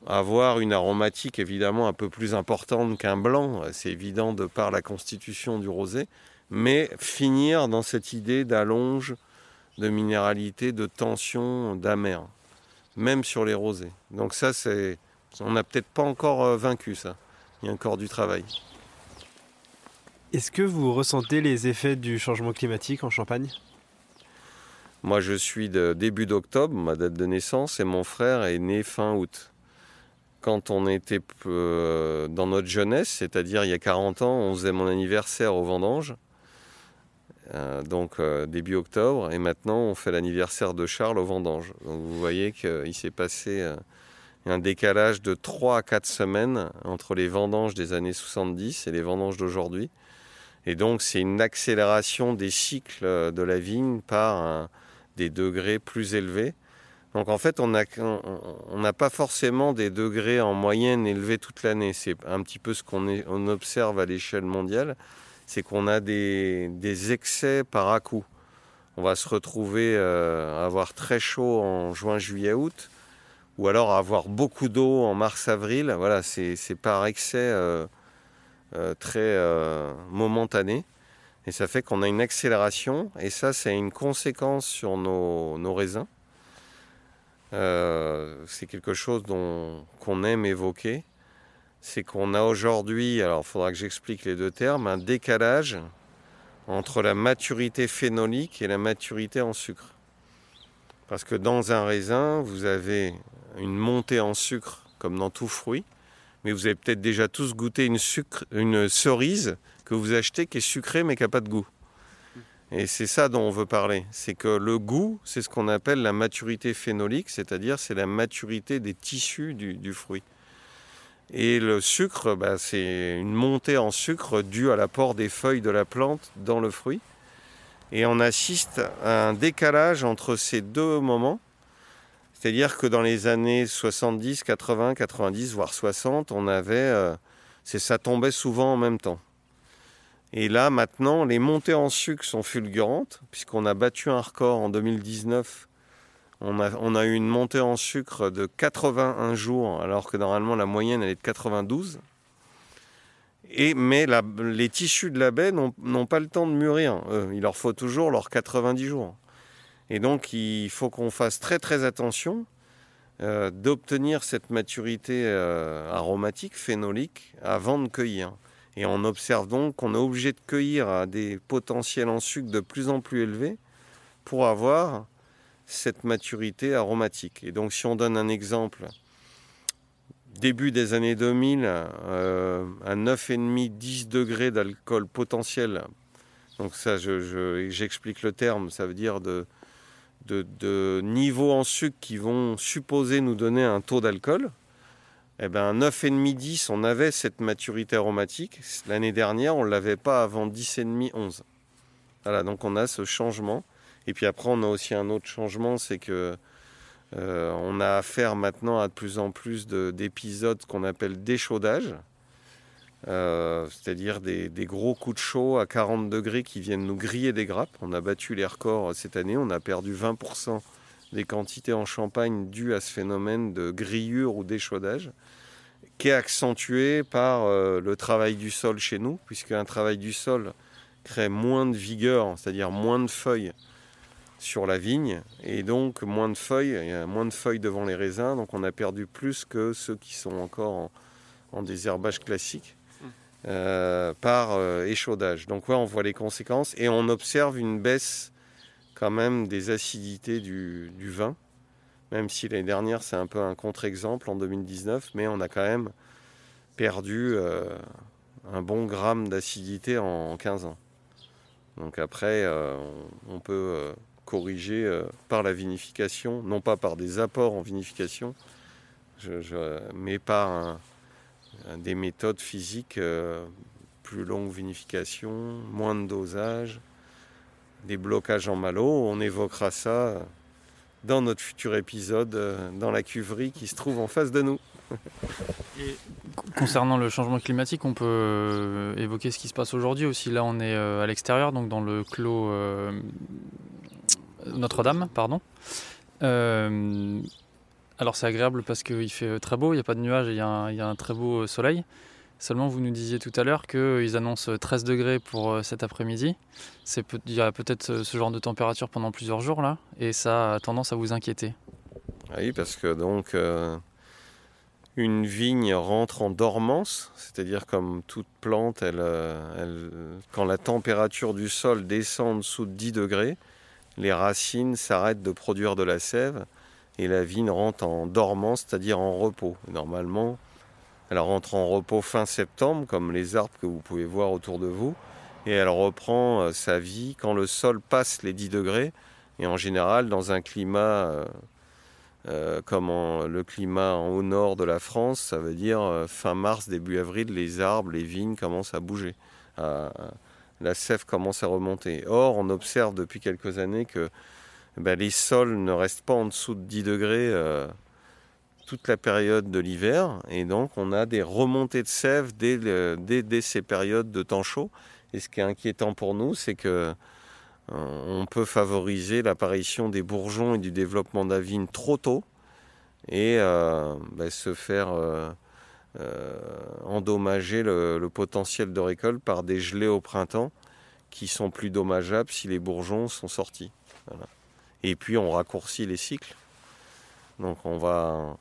avoir une aromatique évidemment un peu plus importante qu'un blanc, c'est évident de par la constitution du rosé, mais finir dans cette idée d'allonge, de minéralité, de tension, d'amer, même sur les rosés. Donc ça, c'est, on n'a peut-être pas encore euh, vaincu ça. Il y a encore du travail. Est-ce que vous ressentez les effets du changement climatique en Champagne? Moi, je suis de début d'octobre, ma date de naissance, et mon frère est né fin août quand on était euh, dans notre jeunesse, c'est-à-dire il y a 40 ans, on faisait mon anniversaire au vendange, euh, donc début octobre, et maintenant on fait l'anniversaire de Charles au vendange. Donc vous voyez qu'il s'est passé un décalage de 3 à 4 semaines entre les vendanges des années 70 et les vendanges d'aujourd'hui. Et donc c'est une accélération des cycles de la vigne par des degrés plus élevés. Donc en fait, on n'a pas forcément des degrés en moyenne élevés toute l'année. C'est un petit peu ce qu'on observe à l'échelle mondiale, c'est qu'on a des, excès par à coup. On va se retrouver euh, à avoir très chaud en juin, juillet, août, ou alors avoir beaucoup d'eau en mars, avril. Voilà, c'est par excès euh, euh, très momentané. Et ça fait qu'on a une accélération, et ça, c'est une conséquence sur nos raisins euh, c'est quelque chose qu'on aime évoquer. C'est qu'on a aujourd'hui, alors il faudra que j'explique les deux termes, un décalage entre la maturité phénolique et la maturité en sucre. Parce que dans un raisin, vous avez une montée en sucre comme dans tout fruit, mais vous avez peut-être déjà tous goûté une, sucre, une cerise que vous achetez qui est sucrée mais qui n'a pas de goût. Et c'est ça dont on veut parler. C'est que le goût, c'est ce qu'on appelle la maturité phénolique, c'est-à-dire c'est la maturité des tissus du, du fruit. Et le sucre, bah, c'est une montée en sucre due à l'apport des feuilles de la plante dans le fruit. Et on assiste à un décalage entre ces deux moments. C'est-à-dire que dans les années 70, 80, 90, voire 60, on avait, euh, ça tombait souvent en même temps. Et là, maintenant, les montées en sucre sont fulgurantes, puisqu'on a battu un record en 2019. On a, eu une montée en sucre de 81 jours, alors que normalement la moyenne elle est de 92. Et, mais les tissus de la baie n'ont pas le temps de mûrir. eux. il leur faut toujours leurs 90 jours. Et donc il faut qu'on fasse très très attention euh, d'obtenir cette maturité euh, aromatique, phénolique, avant de cueillir. Et on observe donc qu'on est obligé de cueillir à des potentiels en sucre de plus en plus élevés pour avoir cette maturité aromatique. Et donc si on donne un exemple, début des années 2000, euh, à 9,5-10 degrés d'alcool potentiel, donc ça je- je- j'explique le terme, ça veut dire de, de, niveaux en sucre qui vont supposer nous donner un taux d'alcool. Eh ben, 9,5-10, on avait cette maturité aromatique. L'année dernière, on ne l'avait pas avant 10,5-11. Voilà, donc on a ce changement. Et puis après, on a aussi un autre changement, c'est que euh, on a affaire maintenant à de plus en plus de- d'épisodes qu'on appelle d'échaudage. Euh, c'est-à-dire des, gros coups de chaud à 40 degrés qui viennent nous griller des grappes. On a battu les records cette année, on a perdu 20% des quantités en Champagne dues à ce phénomène de grillure ou d'échaudage, qui est accentué par euh, le travail du sol chez nous, puisque un travail du sol crée moins de vigueur, c'est-à-dire moins de feuilles sur la vigne, et donc moins de feuilles, moins de feuilles devant les raisins, donc on a perdu plus que ceux qui sont encore en, en désherbage classique. Euh, par euh, échaudage. Donc ouais, on voit les conséquences et on observe une baisse quand même des acidités du, vin, même si l'année dernière c'est un peu un contre-exemple en 2019, mais on a quand même perdu euh, un bon gramme d'acidité en 15 ans. Donc après, on, peut corriger par la vinification, non pas par des apports en vinification, mais par un- des méthodes physiques, euh, plus longue vinification, moins de dosage, des blocages en malo. On évoquera ça dans notre futur épisode, euh, dans la cuverie qui se trouve en face de nous. Concernant le changement climatique, on peut euh, évoquer ce qui se passe aujourd'hui aussi. Là, on est euh, à l'extérieur, donc dans le clos euh, Notre-Dame, pardon. Euh, alors c'est agréable parce qu'il fait très beau, il n'y a pas de nuages et il y, a un- très beau soleil. Seulement, vous nous disiez tout à l'heure qu'ils annoncent 13 degrés pour euh, cet après-midi. Il y a peut-être euh, ce genre de température pendant plusieurs jours là, et ça a tendance à vous inquiéter. Ah Oui, parce que donc euh, une vigne rentre en dormance, c'est-à-dire comme toute plante, elle, euh, quand la température du sol descend en dessous de 10 degrés, les racines s'arrêtent de produire de la sève et la vigne rentre en dormance, c'est-à-dire en repos. Normalement, elle rentre en repos fin septembre, comme les arbres que vous pouvez voir autour de vous, et elle reprend euh, sa vie quand le sol passe les 10 degrés, et en général dans un climat... euh, euh, comme le climat en haut nord de la France, ça veut dire fin mars, début avril, les arbres, les vignes commencent à bouger. La sève commence à remonter. Or, on observe depuis quelques années que ben, les sols ne restent pas en dessous de 10 degrés euh, toute la période de l'hiver. Et donc, on a des remontées de sève dès, ces périodes de temps chaud. Et ce qui est inquiétant pour nous, c'est que euh, on peut favoriser l'apparition des bourgeons et du développement vigne trop tôt et euh, ben, se faire endommager le, potentiel de récolte par des gelées au printemps qui sont plus dommageables si les bourgeons sont sortis. Et puis on raccourcit les cycles. Donc on va,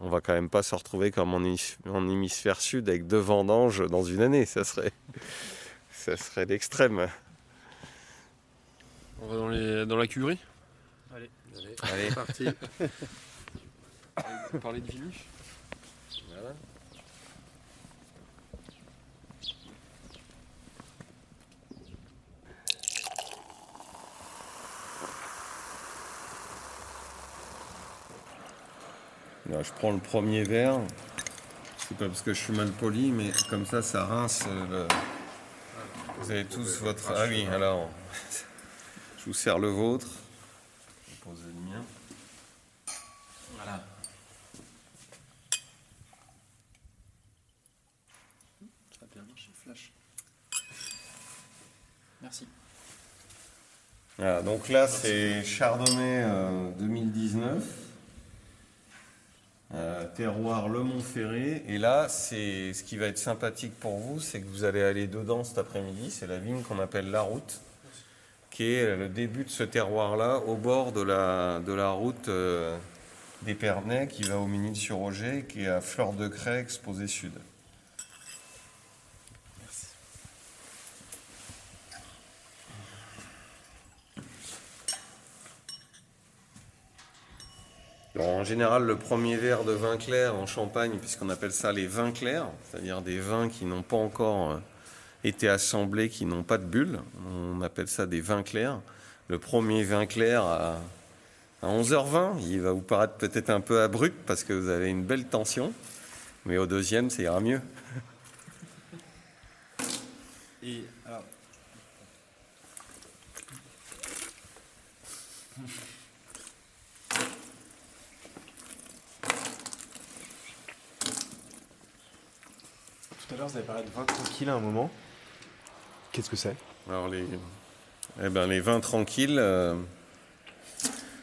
on va quand même pas se retrouver comme en, hémis- en hémisphère sud avec deux vendanges dans une année. Ça serait, ça serait l'extrême. On va dans, les, dans la cuverie Allez, c'est parti. Parler de vinif Voilà. Là, je prends le premier verre. C'est pas parce que je suis mal poli, mais comme ça, ça rince. euh, le- Vous avez tous votre. Ah oui, alors. Je vous sers le vôtre. Je vais poser le mien. Voilà. Ça a bien marché, flash. Merci. Voilà, donc là, c'est Chardonnay euh, 2019. Euh, terroir Le Montferré. Et là, c'est ce qui va être sympathique pour vous, c'est que vous allez aller dedans cet après-midi. C'est la vigne qu'on appelle La Route, qui est le début de ce terroir-là, au bord de la, route euh, des Pernets, qui va au Ménil-sur-Roger, qui est à Fleur de Craie, exposé sud. En général, le premier verre de vin clair en Champagne, puisqu'on appelle ça les vins clairs, c'est-à-dire des vins qui n'ont pas encore euh, été assemblés, qui n'ont pas de bulles, on appelle ça des vins clairs. Le premier vin clair à, à 11h20, il va vous paraître peut-être un peu abrupt parce que vous avez une belle tension, mais au deuxième, ça ira mieux alors, tout à l'heure, vous avez parlé de vin tranquille à un moment. Qu'est-ce que c'est? Alors les, eh ben, les vins tranquilles, euh,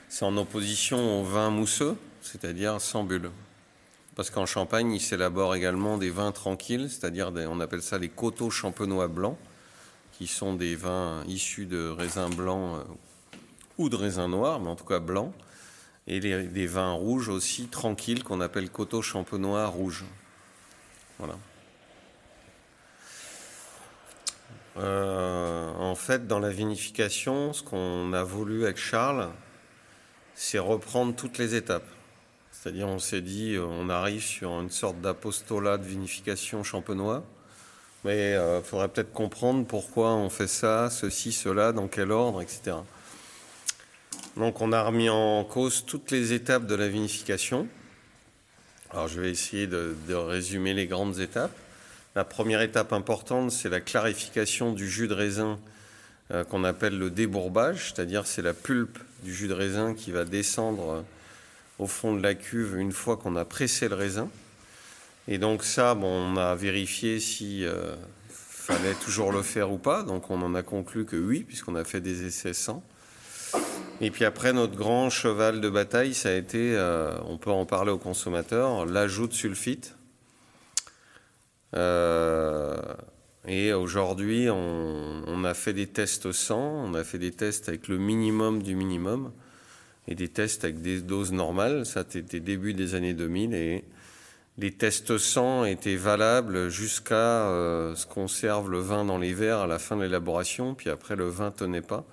c'est en opposition aux vins mousseux, c'est-à-dire sans bulles. Parce qu'en Champagne, il s'élabore également des vins tranquilles, c'est-à-dire on appelle ça les coteaux champenois blancs, qui sont des vins issus de raisins blancs euh, ou de raisins noirs, mais en tout cas blancs, et des vins rouges aussi tranquilles qu'on appelle coteaux champenois rouges. Voilà. Euh, en fait, dans la vinification, ce qu'on a voulu avec Charles, c'est reprendre toutes les étapes. C'est-à-dire, on s'est dit, euh, on arrive sur une sorte d'apostolat de vinification champenois, mais il faudrait peut-être comprendre pourquoi on fait ça, ceci, cela, dans quel ordre, etc. Donc, on a remis en cause toutes les étapes de la vinification. Alors, je vais essayer de résumer les grandes étapes. La première étape importante, c'est la clarification du jus de raisin euh, qu'on appelle le débourbage, c'est-à-dire c'est la pulpe du jus de raisin qui va descendre euh, au fond de la cuve une fois qu'on a pressé le raisin. Et donc ça, on a vérifié si euh, fallait toujours le faire ou pas. Donc on en a conclu que oui, puisqu'on a fait des essais sans. Et puis après, notre grand cheval de bataille, ça a été, on peut en parler aux consommateurs, l'ajout de sulfite. Euh, et aujourd'hui, on, a fait des tests sans, on a fait des tests avec le minimum du minimum et des tests avec des doses normales. Ça, c'était début des années 2000 et les tests sans étaient valables jusqu'à euh, ce qu'on serve le vin dans les verres à la fin de l'élaboration, puis après le vin tenait pas.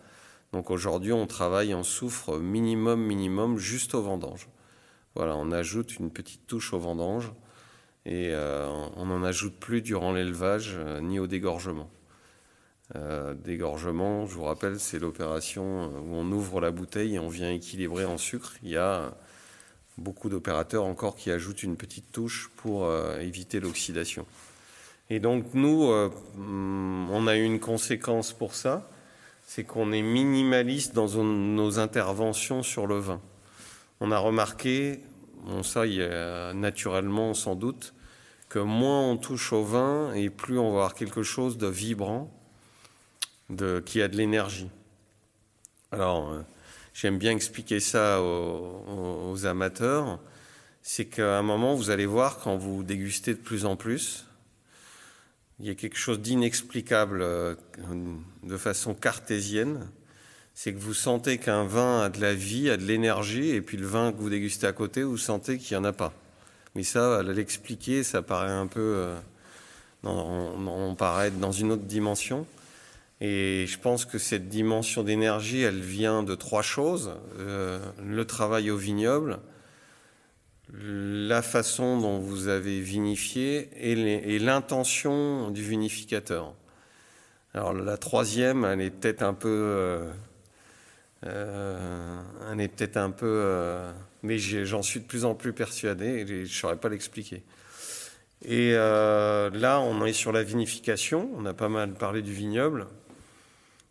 Donc aujourd'hui, on travaille en soufre minimum, minimum, juste au vendange. Voilà, on ajoute une petite touche au vendange et euh, on n'en ajoute plus durant l'élevage euh, ni au dégorgement. Euh, dégorgement, je vous rappelle, c'est l'opération où on ouvre la bouteille et on vient équilibrer en sucre. Il y a beaucoup d'opérateurs encore qui ajoutent une petite touche pour éviter l'oxydation. Et donc nous, hum, on a eu une conséquence pour ça, c'est qu'on est minimaliste dans nos interventions sur le vin. On a remarqué, il y a naturellement sans doute, que moins on touche au vin et plus on va avoir quelque chose de vibrant, de, qui a de l'énergie. Alors, euh, j'aime bien expliquer ça aux amateurs, c'est qu'à un moment, vous allez voir, quand vous dégustez de plus en plus, il y a quelque chose d'inexplicable euh, de façon cartésienne, c'est que vous sentez qu'un vin a de la vie, a de l'énergie, et puis le vin que vous dégustez à côté, vous sentez qu'il n'y en a pas. Mais ça, l'expliquer, ça paraît un peu... euh, on, paraît être dans une autre dimension. Et je pense que cette dimension d'énergie, elle vient de trois choses. Euh, le travail au vignoble, la façon dont vous avez vinifié et l'intention du vinificateur. Alors la troisième, elle est peut-être un peu, euh, euh, elle est peut-être un peu euh, mais j'en suis de plus en plus persuadé et je ne saurais pas l'expliquer. Et euh, là, on est sur la vinification. On a pas mal parlé du vignoble.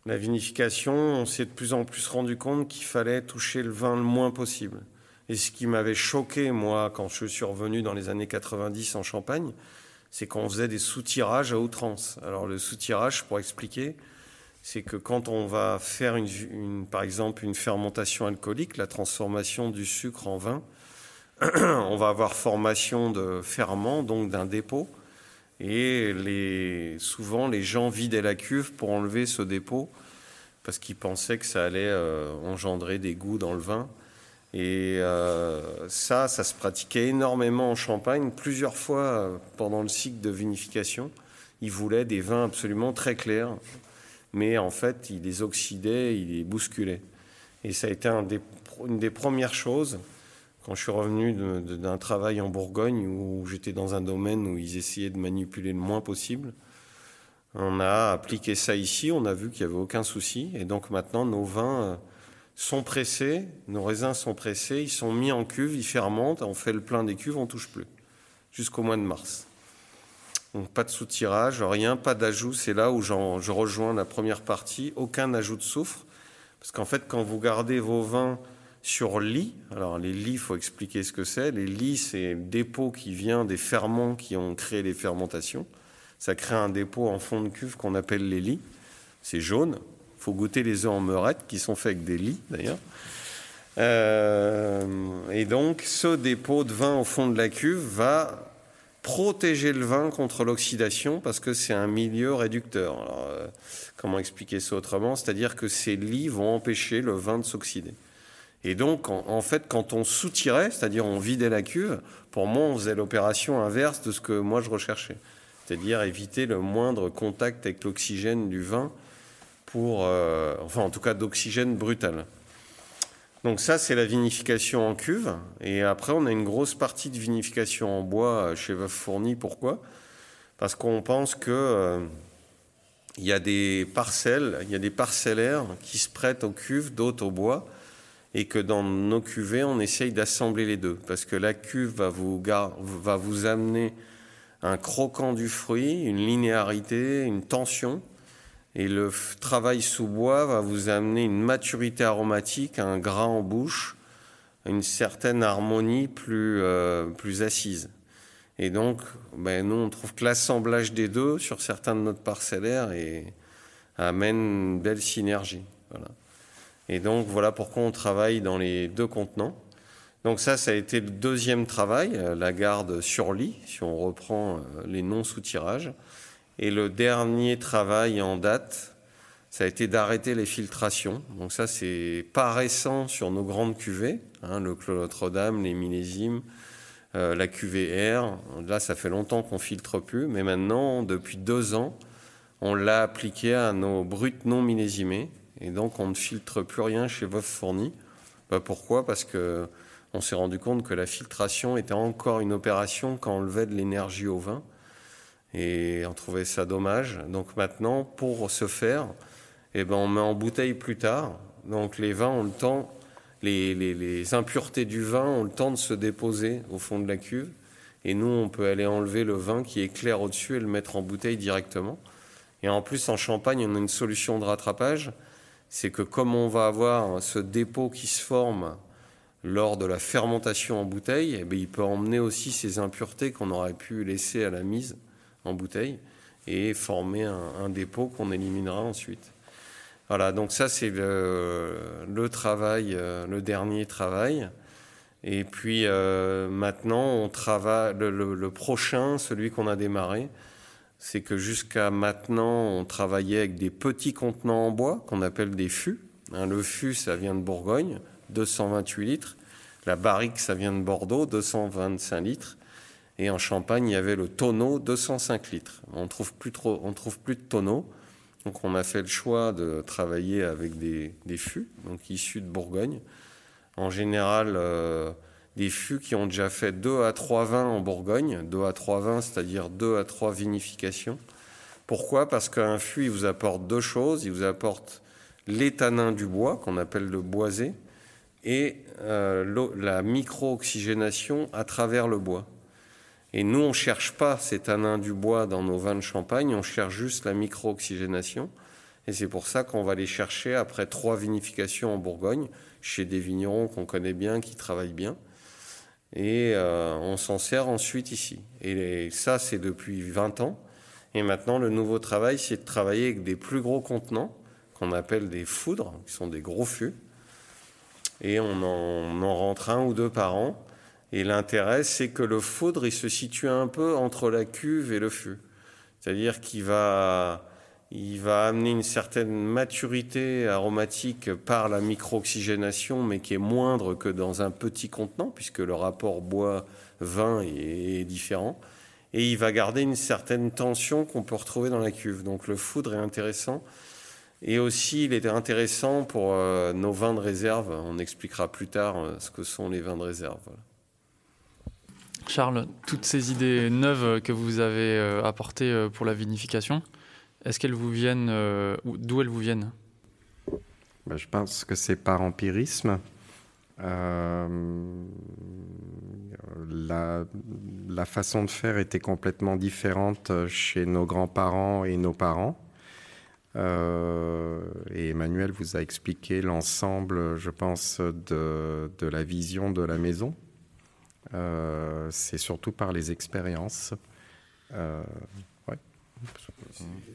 La vinification, on s'est de plus en plus rendu compte qu'il fallait toucher le vin le moins possible. Et ce qui m'avait choqué, moi, quand je suis revenu dans les années 90 en Champagne, c'est qu'on faisait des soutirages à outrance. Alors le soutirage, pour expliquer, c'est que quand on va faire, une, par exemple, une fermentation alcoolique, la transformation du sucre en vin, on va avoir formation de ferment, donc d'un dépôt. Et souvent, les gens vidaient la cuve pour enlever ce dépôt parce qu'ils pensaient que ça allait euh, engendrer des goûts dans le vin. Et euh, ça, ça se pratiquait énormément en Champagne, plusieurs fois euh, pendant le cycle de vinification. Ils voulaient des vins absolument très clairs, mais en fait, ils les oxydaient, ils les bousculaient. Et ça a été une des premières choses quand je suis revenu d'un travail en Bourgogne où j'étais dans un domaine où ils essayaient de manipuler le moins possible. On a appliqué ça ici, on a vu qu'il n'y avait aucun souci. Et donc maintenant, nos vins euh, sont pressés, nos raisins sont pressés, ils sont mis en cuve, ils fermentent, on fait le plein des cuves, on touche plus. Jusqu'au mois de mars. Donc pas de soutirage, rien, pas d'ajout. C'est là où je rejoins la première partie. Aucun ajout de soufre. Parce qu'en fait, quand vous gardez vos vins sur lit. Alors les lits, il faut expliquer ce que c'est. Les lits, c'est un dépôt qui vient des ferments qui ont créé les fermentations. Ça crée un dépôt en fond de cuve qu'on appelle les lits. C'est jaune. Il faut goûter les œufs en meurette qui sont faits avec des lits d'ailleurs. Euh, et donc ce dépôt de vin au fond de la cuve va protéger le vin contre l'oxydation parce que c'est un milieu réducteur. Euh, comment expliquer ça autrement? C'est-à-dire que ces lits vont empêcher le vin de s'oxyder. Et donc, en, fait, quand on soutirait, c'est-à-dire on vidait la cuve, pour moi, on faisait l'opération inverse de ce que moi je recherchais. C'est-à-dire éviter le moindre contact avec l'oxygène du vin pour, euh, enfin, en tout cas, d'oxygène brutal. Donc ça, c'est la vinification en cuve. Et après, on a une grosse partie de vinification en bois chez Veuve Fourni. Pourquoi? Parce qu'on pense que euh, y a des parcelles, il y a des parcellaires qui se prêtent aux cuves, d'autres au bois et que dans nos cuvées, on essaye d'assembler les deux, parce que la cuve va vous amener un croquant du fruit, une linéarité, une tension, et le travail sous bois va vous amener une maturité aromatique, un gras en bouche, une certaine harmonie plus, euh, plus assise. Et donc, ben, nous, on trouve que l'assemblage des deux sur certains de notre parcellaires et amène une belle synergie. Et donc voilà pourquoi on travaille dans les deux contenants. Donc ça, ça a été le deuxième travail, euh, la garde sur lit, si on reprend euh, les non-soutirages. Et le dernier travail en date, ça a été d'arrêter les filtrations. Donc ça, c'est pas récent sur nos grandes cuvées, hein, le Clos Notre-Dame, les millésimes, euh, la cuvée R. Là, ça fait longtemps qu'on filtre plus, mais maintenant, depuis deux ans, on l'a appliqué à nos brutes non millésimées. Et donc, on ne filtre plus rien chez Veuve Fourni. Bah, pourquoi? Parce que on s'est rendu compte que la filtration était encore une opération quand on levait de l'énergie au vin. Et on trouvait ça dommage. Donc maintenant, pour ce faire, eh ben, on met en bouteille plus tard. Donc les vins ont le temps, les, impuretés du vin ont le temps de se déposer au fond de la cuve. Et nous, on peut aller enlever le vin qui est clair au-dessus et le mettre en bouteille directement. Et en plus, en Champagne, on a une solution de rattrapage c'est que comme on va avoir ce dépôt qui se forme lors de la fermentation en bouteille, eh il peut emmener aussi ces impuretés qu'on aurait pu laisser à la mise en bouteille et former un, dépôt qu'on éliminera ensuite. Voilà, donc ça c'est le, travail, euh, le dernier travail. Et puis euh, maintenant, on travaille le prochain, celui qu'on a démarré, c'est que jusqu'à maintenant, on travaillait avec des petits contenants en bois qu'on appelle des fûts. Hein, le fût, ça vient de Bourgogne, 228 litres. La barrique, ça vient de Bordeaux, 225 litres. Et en Champagne, il y avait le tonneau, 205 litres. On trouve plus trouve plus de tonneaux. Donc, on a fait le choix de travailler avec des, fûts, donc issus de Bourgogne. En général, euh, des fûts qui ont déjà fait 2 à 3 vins en Bourgogne, 2 à 3 vins, c'est-à-dire 2 à 3 vinifications. Pourquoi? Parce qu'un fût, il vous apporte deux choses. Il vous apporte l'étanin du bois, qu'on appelle le boisé, et euh, la micro-oxygénation à travers le bois. Et nous, on ne cherche pas ces tanins du bois dans nos vins de champagne, on cherche juste la micro-oxygénation. Et c'est pour ça qu'on va les chercher après trois vinifications en Bourgogne, chez des vignerons qu'on connaît bien, qui travaillent bien. Et euh, on s'en sert ensuite ici. Et ça, c'est depuis 20 ans. Et maintenant, le nouveau travail, c'est de travailler avec des plus gros contenants, qu'on appelle des foudres, qui sont des gros fûts. Et on en rentre un ou deux par an. Et l'intérêt, c'est que le foudre, il se situe un peu entre la cuve et le fût. C'est-à-dire qu'il va, va amener une certaine maturité aromatique par la micro-oxygénation, mais qui est moindre que dans un petit contenant, puisque le rapport bois-vin est différent et il va garder une certaine tension qu'on peut retrouver dans la cuve. Donc le foudre est intéressant. Et aussi, il est intéressant pour euh, nos vins de réserve. On expliquera plus tard euh, ce que sont les vins de réserve. Charles, toutes ces idées neuves que vous avez euh, apportées pour la vinification, est-ce qu'elles vous viennent, d'où elles vous viennent? Ben, Je pense que c'est par empirisme. Euh, la, façon de faire était complètement différente chez nos grands-parents et nos parents. Euh, et Emmanuel vous a expliqué l'ensemble, je pense, de, la vision de la maison. Euh, c'est surtout par les expériences. Euh, ouais.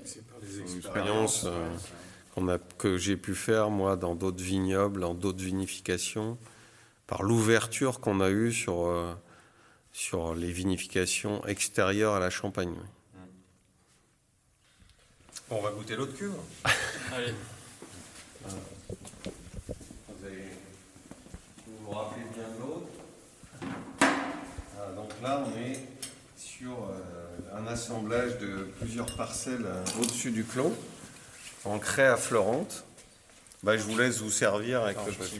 C'est par les expériences a, que j'ai pu faire, moi, dans d'autres vignobles, dans d'autres vinifications, par l'ouverture qu'on a eue sur, euh, sur les vinifications extérieures à la Champagne. On va goûter l'autre cuve. Allez. Vous, vous rappelez bien de l'autre. Ah, donc là, on est sur euh, un assemblage de plusieurs parcelles euh, au-dessus du clos en craie affleurante. Bah, je vous laisse vous servir avec le petit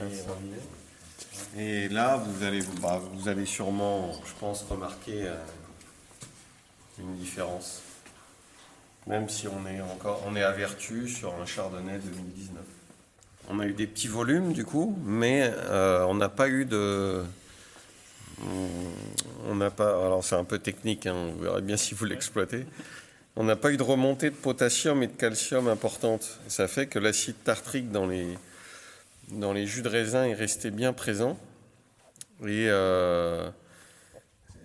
Et là, vous allez, bah, vous allez sûrement, je pense, remarquer euh, une différence. Même si on est encore, on est à Vertu sur un Chardonnay 2019. On a eu des petits volumes du coup, mais euh, on n'a pas eu de, on n'a pas. Alors c'est un peu technique, hein, on verra bien si vous l'exploitez on n'a pas eu de remontée de potassium et de calcium importante. ça fait que l'acide tartrique dans les, dans les jus de raisin est resté bien présent. Et, euh,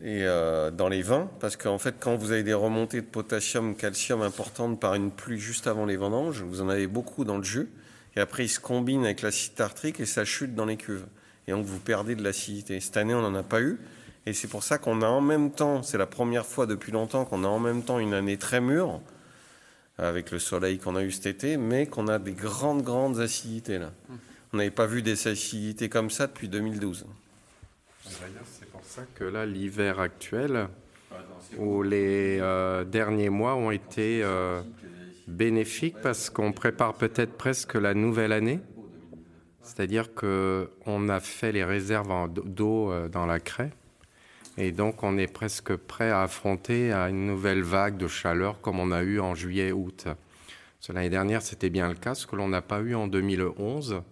et euh, dans les vins, parce qu'en fait, quand vous avez des remontées de potassium, calcium importantes par une pluie juste avant les vendanges, vous en avez beaucoup dans le jus. Et après, il se combine avec l'acide tartrique et ça chute dans les cuves. Et donc, vous perdez de l'acidité. Cette année, on n'en a pas eu. Et c'est pour ça qu'on a en même temps, c'est la première fois depuis longtemps qu'on a en même temps une année très mûre, avec le soleil qu'on a eu cet été, mais qu'on a des grandes, grandes acidités là. On n'avait pas vu des acidités comme ça depuis 2012. C'est pour ça que là, l'hiver actuel, ou les euh, derniers mois ont été euh, bénéfiques parce qu'on prépare peut-être presque la nouvelle année. C'est-à-dire qu'on a fait les réserves d'eau euh, dans la craie. Et donc, on est presque prêt à affronter une nouvelle vague de chaleur comme on a eu en juillet-août. L'année dernière, c'était bien le cas, ce que l'on n'a pas eu en 2011,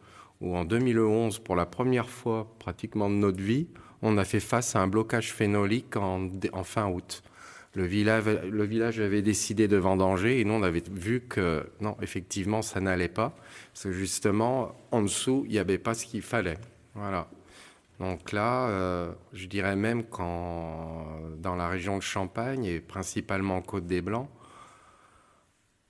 où en 2011, pour la première fois pratiquement de notre vie, on a fait face à un blocage phénolique en, fin août. Le village, avait décidé de vendanger et nous, on avait vu que non, effectivement, ça n'allait pas. Parce que justement, en dessous, il n'y avait pas ce qu'il fallait. Voilà. Donc là, euh, je dirais même qu'en dans la région de Champagne et principalement Côte des Blancs,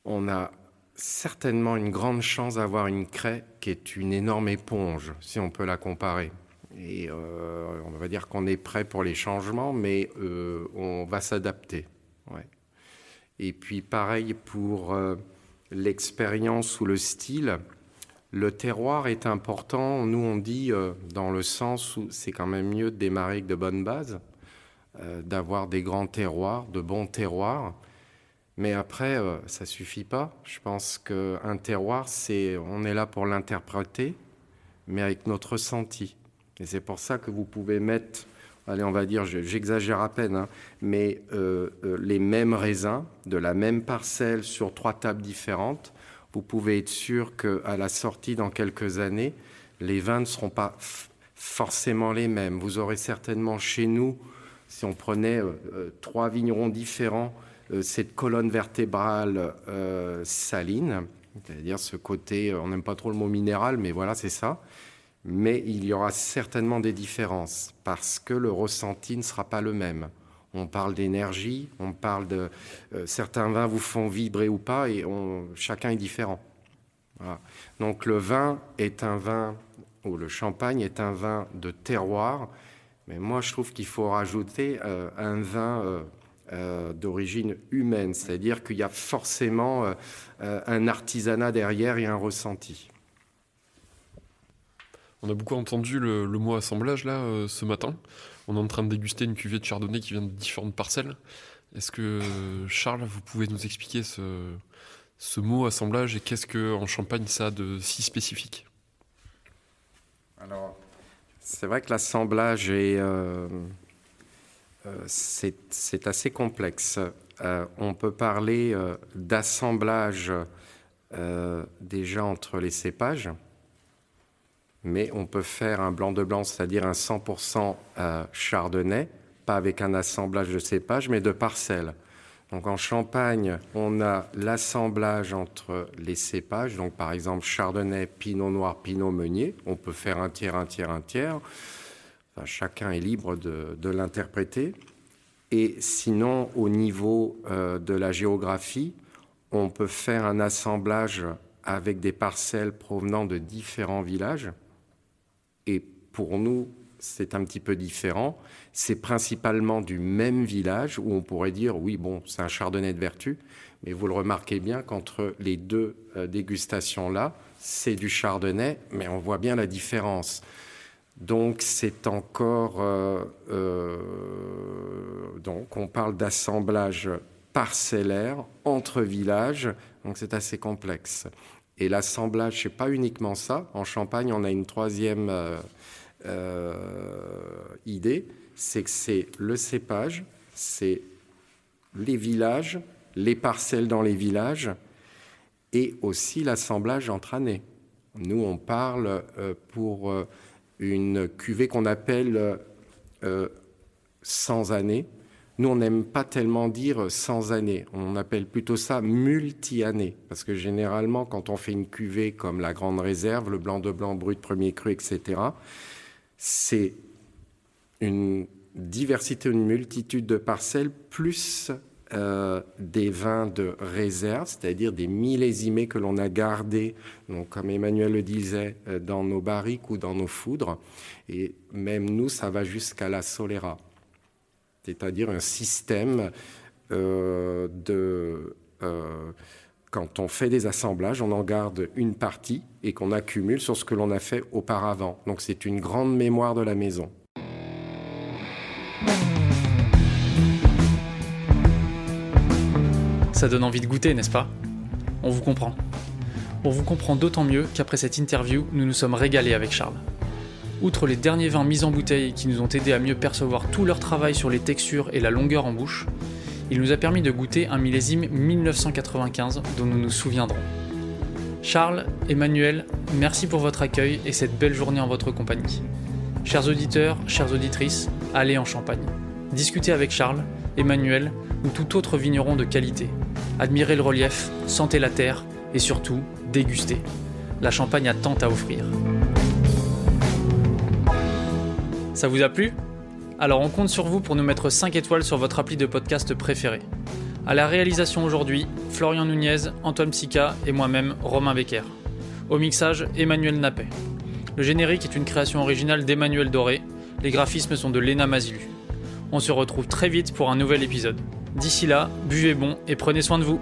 on a certainement une grande chance d'avoir une craie qui est une énorme éponge, si on peut la comparer. Et euh, on va dire qu'on est prêt pour les changements, mais euh, on va s'adapter. Et puis pareil pour l'expérience ou le style. Le terroir est important, nous on dit, euh, dans le sens où c'est quand même mieux de démarrer avec de bonnes bases, euh, d'avoir des grands terroirs, de bons terroirs. Mais après, euh, ça suffit pas. Je pense qu'un terroir, c'est, on est là pour l'interpréter, mais avec notre ressenti. Et c'est pour ça que vous pouvez mettre, allez, on va dire, j'exagère à peine, hein, mais les mêmes raisins de la même parcelle sur trois tables différentes vous pouvez être sûr qu'à la sortie dans quelques années, les vins ne seront pas forcément les mêmes. Vous aurez certainement chez nous, si on prenait trois vignerons différents, cette colonne vertébrale saline, c'est-à-dire ce côté, on n'aime pas trop le mot minéral, mais voilà, c'est ça mais il y aura certainement des différences parce que le ressenti ne sera pas le même. On parle d'énergie, on parle de euh, certains vins vous font vibrer ou pas et chacun est différent. Donc le vin est un vin ou le champagne est un vin de terroir, mais moi je trouve qu'il faut rajouter euh, un vin euh, d'origine humaine, c'est-à-dire qu'il y a forcément un artisanat derrière et un ressenti. On a beaucoup entendu le, mot assemblage là euh, ce matin. On est en train de déguster une cuvée de chardonnay qui vient de différentes parcelles. Est-ce que Charles, vous pouvez nous expliquer ce, mot assemblage et qu'est-ce que en Champagne ça a de si spécifique? Alors, c'est vrai que l'assemblage est euh, euh, c'est assez complexe. on peut parler d'assemblage déjà entre les cépages mais on peut faire un blanc de blanc, c'est-à-dire un 100% euh, chardonnay, pas avec un assemblage de cépages, mais de parcelles. Donc en Champagne, on a l'assemblage entre les cépages, donc par exemple chardonnay, pinot noir, pinot meunier. On peut faire un tiers, un tiers, un tiers. chacun est libre de, l'interpréter. Et sinon, au niveau euh, de la géographie, on peut faire un assemblage avec des parcelles provenant de différents villages. Pour nous, c'est un petit peu différent. C'est principalement du même village où on pourrait dire, oui, bon, c'est un chardonnay de vertu, mais vous le remarquez bien qu'entre les deux euh, dégustations-là, c'est du chardonnay, mais on voit bien la différence. Donc c'est encore... Euh, euh, donc on parle d'assemblage parcellaire entre villages, donc c'est assez complexe. Et l'assemblage, n'est pas uniquement ça. En Champagne, on a une troisième idée, c'est que c'est le cépage, c'est les villages, les parcelles dans les villages, et aussi l'assemblage entre années. Nous, on parle euh, pour une cuvée qu'on appelle sans années, nous, on n'aime pas tellement dire sans année. On appelle plutôt ça multi-année. Parce que généralement, quand on fait une cuvée comme la Grande Réserve, le blanc de blanc brut, premier cru, etc., c'est une diversité, une multitude de parcelles, plus euh, des vins de réserve, c'est-à-dire des millésimés que l'on a gardés, donc comme Emmanuel le disait, euh, dans nos barriques ou dans nos foudres. Et même nous, ça va jusqu'à la Solera c'est-à-dire un système euh, de... quand on fait des assemblages, on en garde une partie et qu'on accumule sur ce que l'on a fait auparavant. Donc c'est une grande mémoire de la maison. Ça donne envie de goûter, n'est-ce pas? On vous comprend. On vous comprend d'autant mieux qu'après cette interview, nous nous sommes régalés avec Charles. Outre les derniers vins mis en bouteille qui nous ont aidé à mieux percevoir tout leur travail sur les textures et la longueur en bouche, il nous a permis de goûter un millésime 1995 dont nous nous souviendrons. Charles, Emmanuel, merci pour votre accueil et cette belle journée en votre compagnie. Chers auditeurs, chères auditrices, allez en Champagne. Discutez avec Charles, Emmanuel ou tout autre vigneron de qualité. Admirez le relief, sentez la terre et surtout, dégustez. La Champagne a tant à offrir. Ça vous a plu? Alors on compte sur vous pour nous mettre 5 étoiles sur votre appli de podcast préféré. À la réalisation aujourd'hui, Florian Nunez, Antoine Psica et moi-même, Romain Becker. Au mixage, Emmanuel Nappet. Le générique est une création originale d'Emmanuel Doré. Les graphismes sont de Lena Mazilu. On se retrouve très vite pour un nouvel épisode. D'ici là, buvez bon et prenez soin de vous.